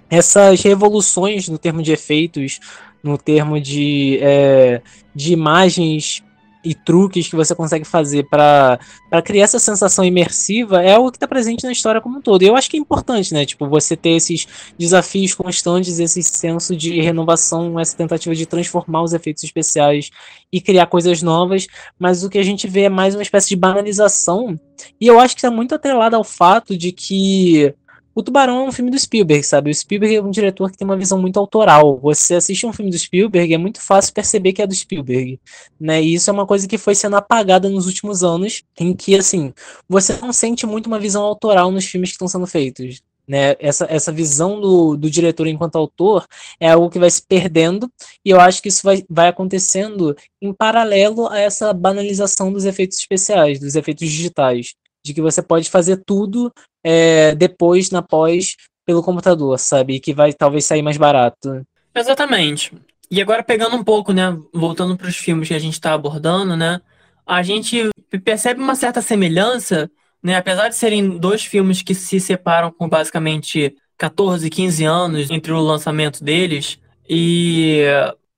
[SPEAKER 2] essas revoluções no termo de efeitos, no termo de, é, de imagens e truques que você consegue fazer para criar essa sensação imersiva é algo que está presente na história como um todo. E eu acho que é importante, né? Tipo, você ter esses desafios constantes, esse senso de renovação, essa tentativa de transformar os efeitos especiais e criar coisas novas, mas o que a gente vê é mais uma espécie de banalização. E eu acho que está muito atrelado ao fato de que o Tubarão é um filme do Spielberg, sabe? O Spielberg é um diretor que tem uma visão muito autoral. Você assiste um filme do Spielberg, é muito fácil perceber que é do Spielberg, né? E isso é uma coisa que foi sendo apagada nos últimos anos, em que, assim, você não sente muito uma visão autoral nos filmes que estão sendo feitos. Né, essa, essa visão do, do diretor enquanto autor é algo que vai se perdendo, e eu acho que isso vai, vai acontecendo em paralelo a essa banalização dos efeitos especiais, dos efeitos digitais de que você pode fazer tudo é, depois, na pós, pelo computador, sabe? Que vai talvez sair mais barato.
[SPEAKER 1] Exatamente. E agora pegando um pouco, né, voltando para os filmes que a gente está abordando, né, a gente percebe uma certa semelhança, né, apesar de serem dois filmes que se separam com basicamente 14, 15 anos entre o lançamento deles, e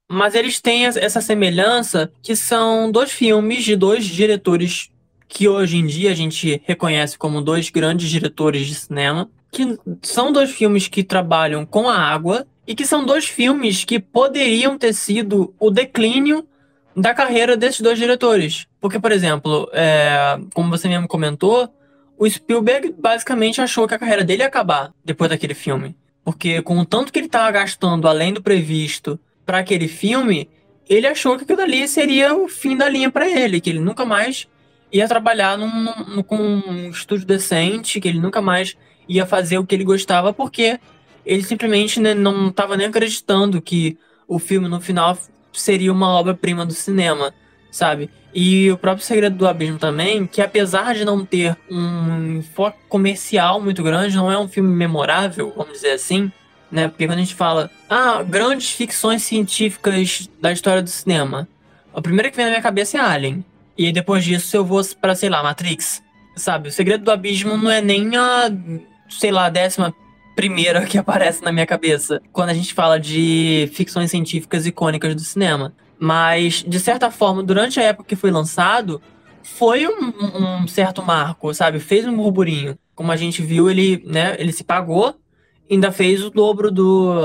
[SPEAKER 1] mas eles têm essa semelhança que são dois filmes de dois diretores que hoje em dia a gente reconhece como dois grandes diretores de cinema, que são dois filmes que trabalham com a água e que são dois filmes que poderiam ter sido o declínio da carreira desses dois diretores. Porque, por exemplo, é, como você mesmo comentou, o Spielberg basicamente achou que a carreira dele ia acabar depois daquele filme. Porque com o tanto que ele estava gastando além do previsto para aquele filme, ele achou que aquilo ali seria o fim da linha para ele, que ele nunca mais ia trabalhar num, num, com um estúdio decente, que ele nunca mais ia fazer o que ele gostava, porque ele simplesmente né, não estava nem acreditando que o filme no final seria uma obra-prima do cinema, sabe? E o próprio Segredo do Abismo também, que apesar de não ter um foco comercial muito grande, não é um filme memorável, vamos dizer assim, né? Porque quando a gente fala, ah, grandes ficções científicas da história do cinema, a primeira que vem na minha cabeça é Alien. E aí depois disso eu vou para sei lá, Matrix. Sabe? O Segredo do Abismo não é nem a, sei lá, décima primeira que aparece na minha cabeça quando a gente fala de ficções científicas icônicas do cinema. Mas, de certa forma, durante a época que foi lançado, foi um, um certo marco, sabe? Fez um burburinho. Como a gente viu, ele, né, ele se pagou, ainda fez o dobro do,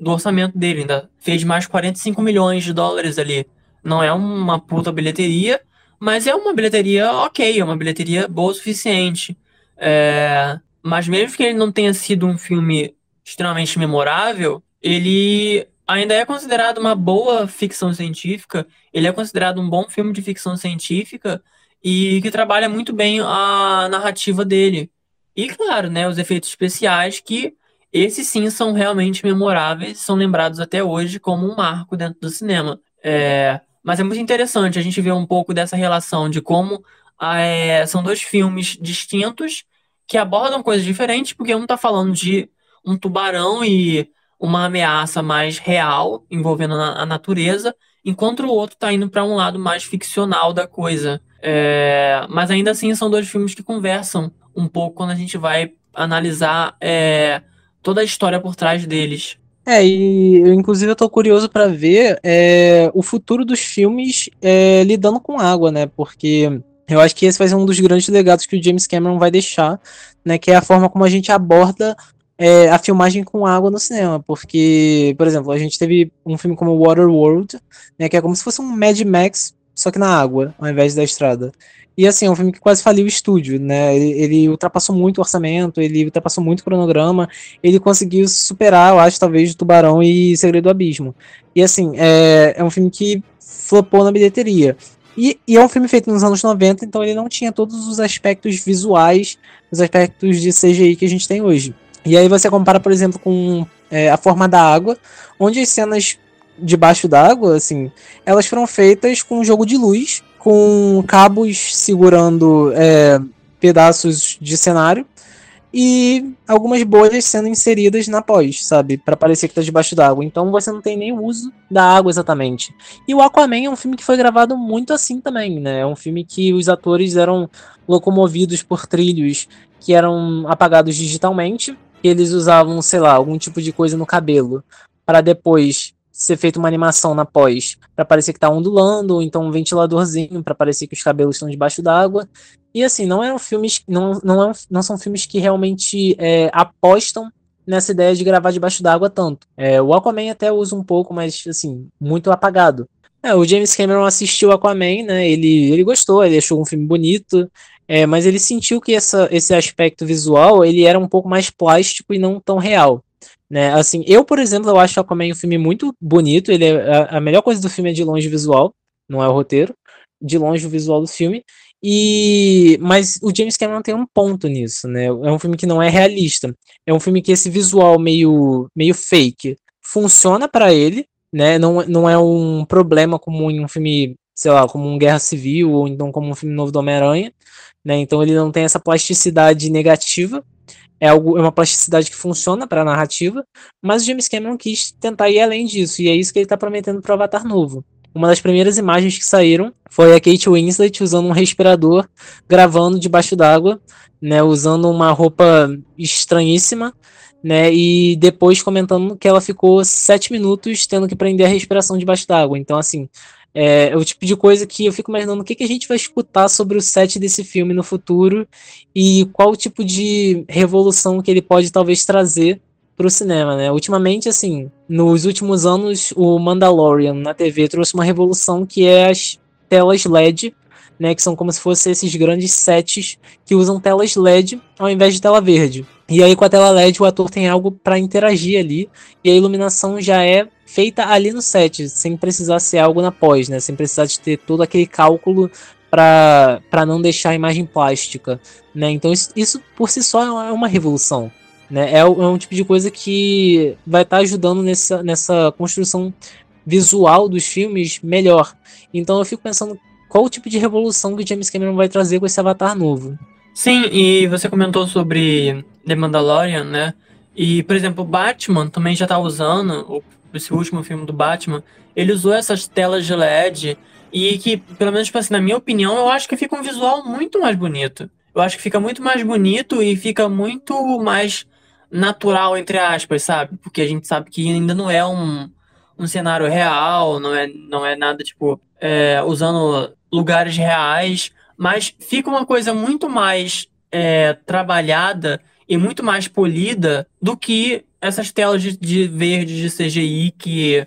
[SPEAKER 1] do orçamento dele, ainda fez mais 45 milhões de dólares ali. Não é uma puta bilheteria, mas é uma bilheteria ok, é uma bilheteria boa o suficiente. É, mas mesmo que ele não tenha sido um filme extremamente memorável, ele ainda é considerado uma boa ficção científica, ele é considerado um bom filme de ficção científica e que trabalha muito bem a narrativa dele. E claro, né, os efeitos especiais que esses sim são realmente memoráveis, são lembrados até hoje como um marco dentro do cinema. É, mas é muito interessante a gente ver um pouco dessa relação de como é, são dois filmes distintos que abordam coisas diferentes, porque um está falando de um tubarão e uma ameaça mais real envolvendo a natureza, enquanto o outro está indo para um lado mais ficcional da coisa. É, mas ainda assim são dois filmes que conversam um pouco quando a gente vai analisar é, toda a história por trás deles.
[SPEAKER 2] É, e eu, inclusive eu tô curioso para ver é, o futuro dos filmes é, lidando com água, né? Porque Eu acho que esse vai ser um dos grandes legados que o James Cameron vai deixar, né? Que é a forma como a gente aborda é, a filmagem com água no cinema. Porque, por exemplo, a gente teve um filme como Waterworld, né? Que é como se fosse um Mad Max, só que na água, ao invés da estrada. E assim, é um filme que quase faliu o estúdio, né? Ele, ele, ultrapassou muito o orçamento, ele ultrapassou muito o cronograma, ele conseguiu superar, eu acho, talvez, Tubarão e Segredo do Abismo. E assim, é, é um filme que flopou na bilheteria. E, e, é um filme feito nos anos 90, então ele não tinha todos os aspectos visuais, os aspectos de CGI que a gente tem hoje. E aí você compara, por exemplo, com é, A Forma da Água, onde as cenas debaixo d'água, assim, elas foram feitas com um jogo de luz, com cabos segurando é, pedaços de cenário e algumas bolhas sendo inseridas na pós, sabe? para parecer que tá debaixo d'água. Então você não tem nem uso da água exatamente. E o Aquaman é um filme que foi gravado muito assim também, né? É um filme que os atores eram locomovidos por trilhos que eram apagados digitalmente. Eles usavam, sei lá, algum tipo de coisa no cabelo para depois ser feita uma animação na pós para parecer que tá ondulando, ou então um ventiladorzinho para parecer que os cabelos estão debaixo d'água. E assim, não eram filmes, não, não, é, não são filmes que realmente é, apostam nessa ideia de gravar debaixo d'água tanto. É, o Aquaman até usa um pouco, mas assim, muito apagado. É, o James Cameron assistiu Aquaman, né? Ele, ele gostou, ele achou um filme bonito, é, mas ele sentiu que essa, esse aspecto visual ele era um pouco mais plástico e não tão real. Né? Assim, eu, por exemplo, eu acho Aquaman um filme muito bonito. Ele é, a, a melhor coisa do filme é de longe visual, não é o roteiro. De longe o visual do filme. E mas o James Cameron tem um ponto nisso, né? É um filme que não é realista. É um filme que esse visual meio meio fake funciona para ele, né? Não, não é um problema como em um filme, sei lá, como um Guerra Civil ou então como um filme novo do Homem-Aranha, né? Então ele não tem essa plasticidade negativa é, algo, é uma plasticidade que funciona para a narrativa, mas o James Cameron quis tentar ir além disso, e é isso que ele está prometendo para o Avatar novo. Uma das primeiras imagens que saíram foi a Kate Winslet usando um respirador, gravando debaixo d'água, né, usando uma roupa estranhíssima, né, e depois comentando que ela ficou sete minutos tendo que prender a respiração debaixo d'água. Então, assim, é, é, o tipo de coisa que eu fico imaginando o que, que a gente vai escutar sobre o set desse filme no futuro e qual tipo de revolução que ele pode talvez trazer para o cinema, né? Ultimamente, assim, nos últimos anos, o Mandalorian na TV trouxe uma revolução que é as telas LED, né? Que são como se fossem esses grandes sets que usam telas LED ao invés de tela verde. E aí, com a tela LED, o ator tem algo para interagir ali e a iluminação já é feita ali no set, sem precisar ser algo na pós, né? Sem precisar de ter todo aquele cálculo para não deixar a imagem plástica, né? Então isso, isso por si só é uma revolução, né? É, é um tipo de coisa que vai estar tá ajudando nessa, nessa construção visual dos filmes melhor. Então eu fico pensando qual o tipo de revolução que o James Cameron vai trazer com esse Avatar novo.
[SPEAKER 1] Sim, e você comentou sobre The Mandalorian, né? E, por exemplo, o Batman também já tá usando, esse último filme do Batman, ele usou essas telas de LED e que, pelo menos, tipo assim, na minha opinião, eu acho que fica um visual muito mais bonito. Eu acho que fica muito mais bonito e fica muito mais natural, entre aspas, sabe? Porque a gente sabe que ainda não é um, um cenário real, não é, não é nada, tipo, é, usando lugares reais, mas fica uma coisa muito mais é, trabalhada e muito mais polida do que essas telas de, de verde de CGI que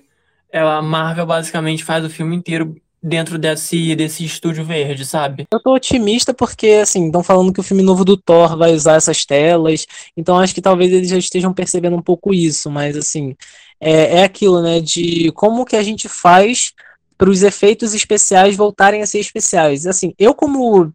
[SPEAKER 1] a Marvel basicamente faz o filme inteiro dentro desse, desse estúdio verde, sabe?
[SPEAKER 2] Eu tô otimista porque, assim, estão falando que o filme novo do Thor vai usar essas telas, então acho que talvez eles já estejam percebendo um pouco isso, mas, assim, é, é aquilo, né, de como que a gente faz para os efeitos especiais voltarem a ser especiais. Assim, eu como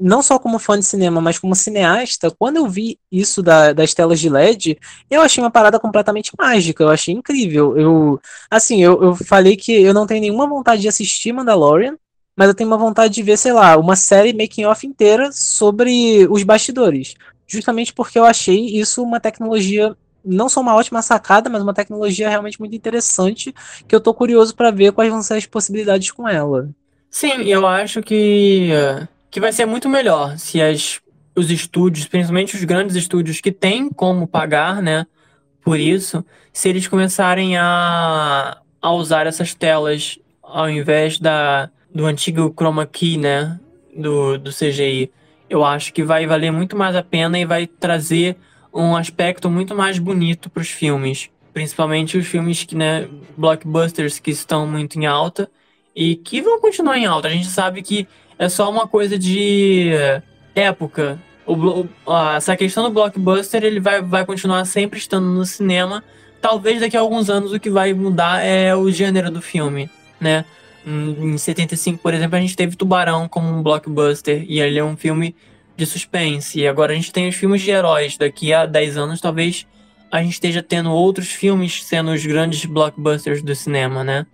[SPEAKER 2] não só como fã de cinema, mas como cineasta, quando eu vi isso da, das telas de LED, eu achei uma parada completamente mágica, eu achei incrível. Eu, assim, eu, eu falei que eu não tenho nenhuma vontade de assistir Mandalorian, mas eu tenho uma vontade de ver, sei lá, uma série making off inteira sobre os bastidores. Justamente porque eu achei isso uma tecnologia não só uma ótima sacada, mas uma tecnologia realmente muito interessante, que eu tô curioso para ver quais vão ser as possibilidades com ela.
[SPEAKER 1] Sim, eu acho que que vai ser muito melhor se as, os estúdios, principalmente os grandes estúdios que têm como pagar, né, por isso, se eles começarem a, a usar essas telas ao invés da, do antigo chroma key, né, do, do CGI. Eu acho que vai valer muito mais a pena e vai trazer um aspecto muito mais bonito para os filmes. Principalmente os filmes que, né, blockbusters que estão muito em alta e que vão continuar em alta. A gente sabe que é só uma coisa de época. O, essa questão do blockbuster ele vai, vai continuar sempre estando no cinema. Talvez daqui a alguns anos o que vai mudar é o gênero do filme, né? Em 75, por exemplo, a gente teve Tubarão como um blockbuster e ele é um filme de suspense. E agora a gente tem os filmes de heróis. Daqui a 10 anos, talvez a gente esteja tendo outros filmes sendo os grandes blockbusters do cinema, né?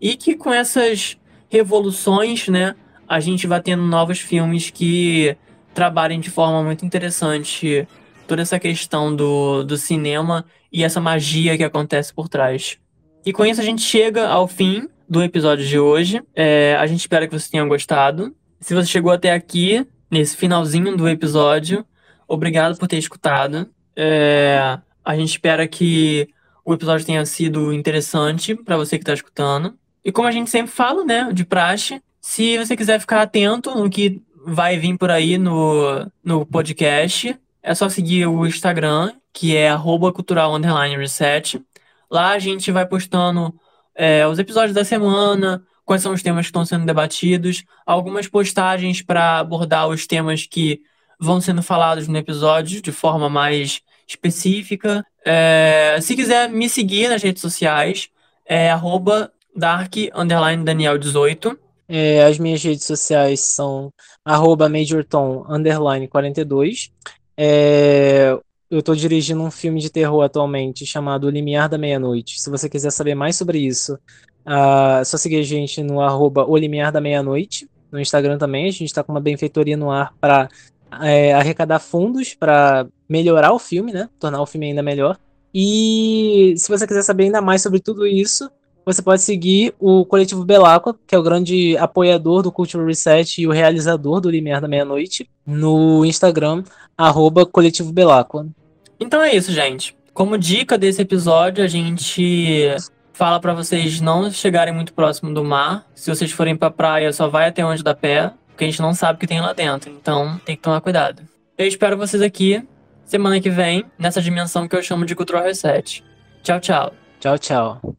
[SPEAKER 1] E que com essas revoluções, né, a gente vai tendo novos filmes que trabalhem de forma muito interessante toda essa questão do, do cinema e essa magia que acontece por trás. E com isso a gente chega ao fim do episódio de hoje. É, a gente espera que você tenha gostado. Se você chegou até aqui, nesse finalzinho do episódio, obrigado por ter escutado. É, a gente espera que o episódio tenha sido interessante para você que está escutando. E como a gente sempre fala, né, de praxe, se você quiser ficar atento no que vai vir por aí no, no podcast, é só seguir o Instagram, que é cultural reset. Lá a gente vai postando é, os episódios da semana, quais são os temas que estão sendo debatidos, algumas postagens para abordar os temas que vão sendo falados no episódio de forma mais específica. É, se quiser me seguir nas redes sociais, é dark Daniel 18.
[SPEAKER 2] É, as minhas redes sociais são arroba majortom underline 42. É, eu estou dirigindo um filme de terror atualmente chamado O Limiar da Meia-Noite. Se você quiser saber mais sobre isso, uh, só seguir a gente no arroba Limiar da Meia-Noite. No Instagram também, a gente está com uma benfeitoria no ar para é, arrecadar fundos para melhorar o filme, né? Tornar o filme ainda melhor. E se você quiser saber ainda mais sobre tudo isso, você pode seguir o Coletivo Belacqua, que é o grande apoiador do Cultural Reset e o realizador do Limiar da Meia-Noite, no Instagram, arroba Coletivo Belacqua.
[SPEAKER 1] Então é isso, gente. Como dica desse episódio, a gente fala para vocês não chegarem muito próximo do mar. Se vocês forem pra praia, só vai até onde dá pé, porque a gente não sabe o que tem lá dentro. Então tem que tomar cuidado. Eu espero vocês aqui semana que vem, nessa dimensão que eu chamo de Cultural Reset. Tchau, tchau.
[SPEAKER 2] Tchau, tchau.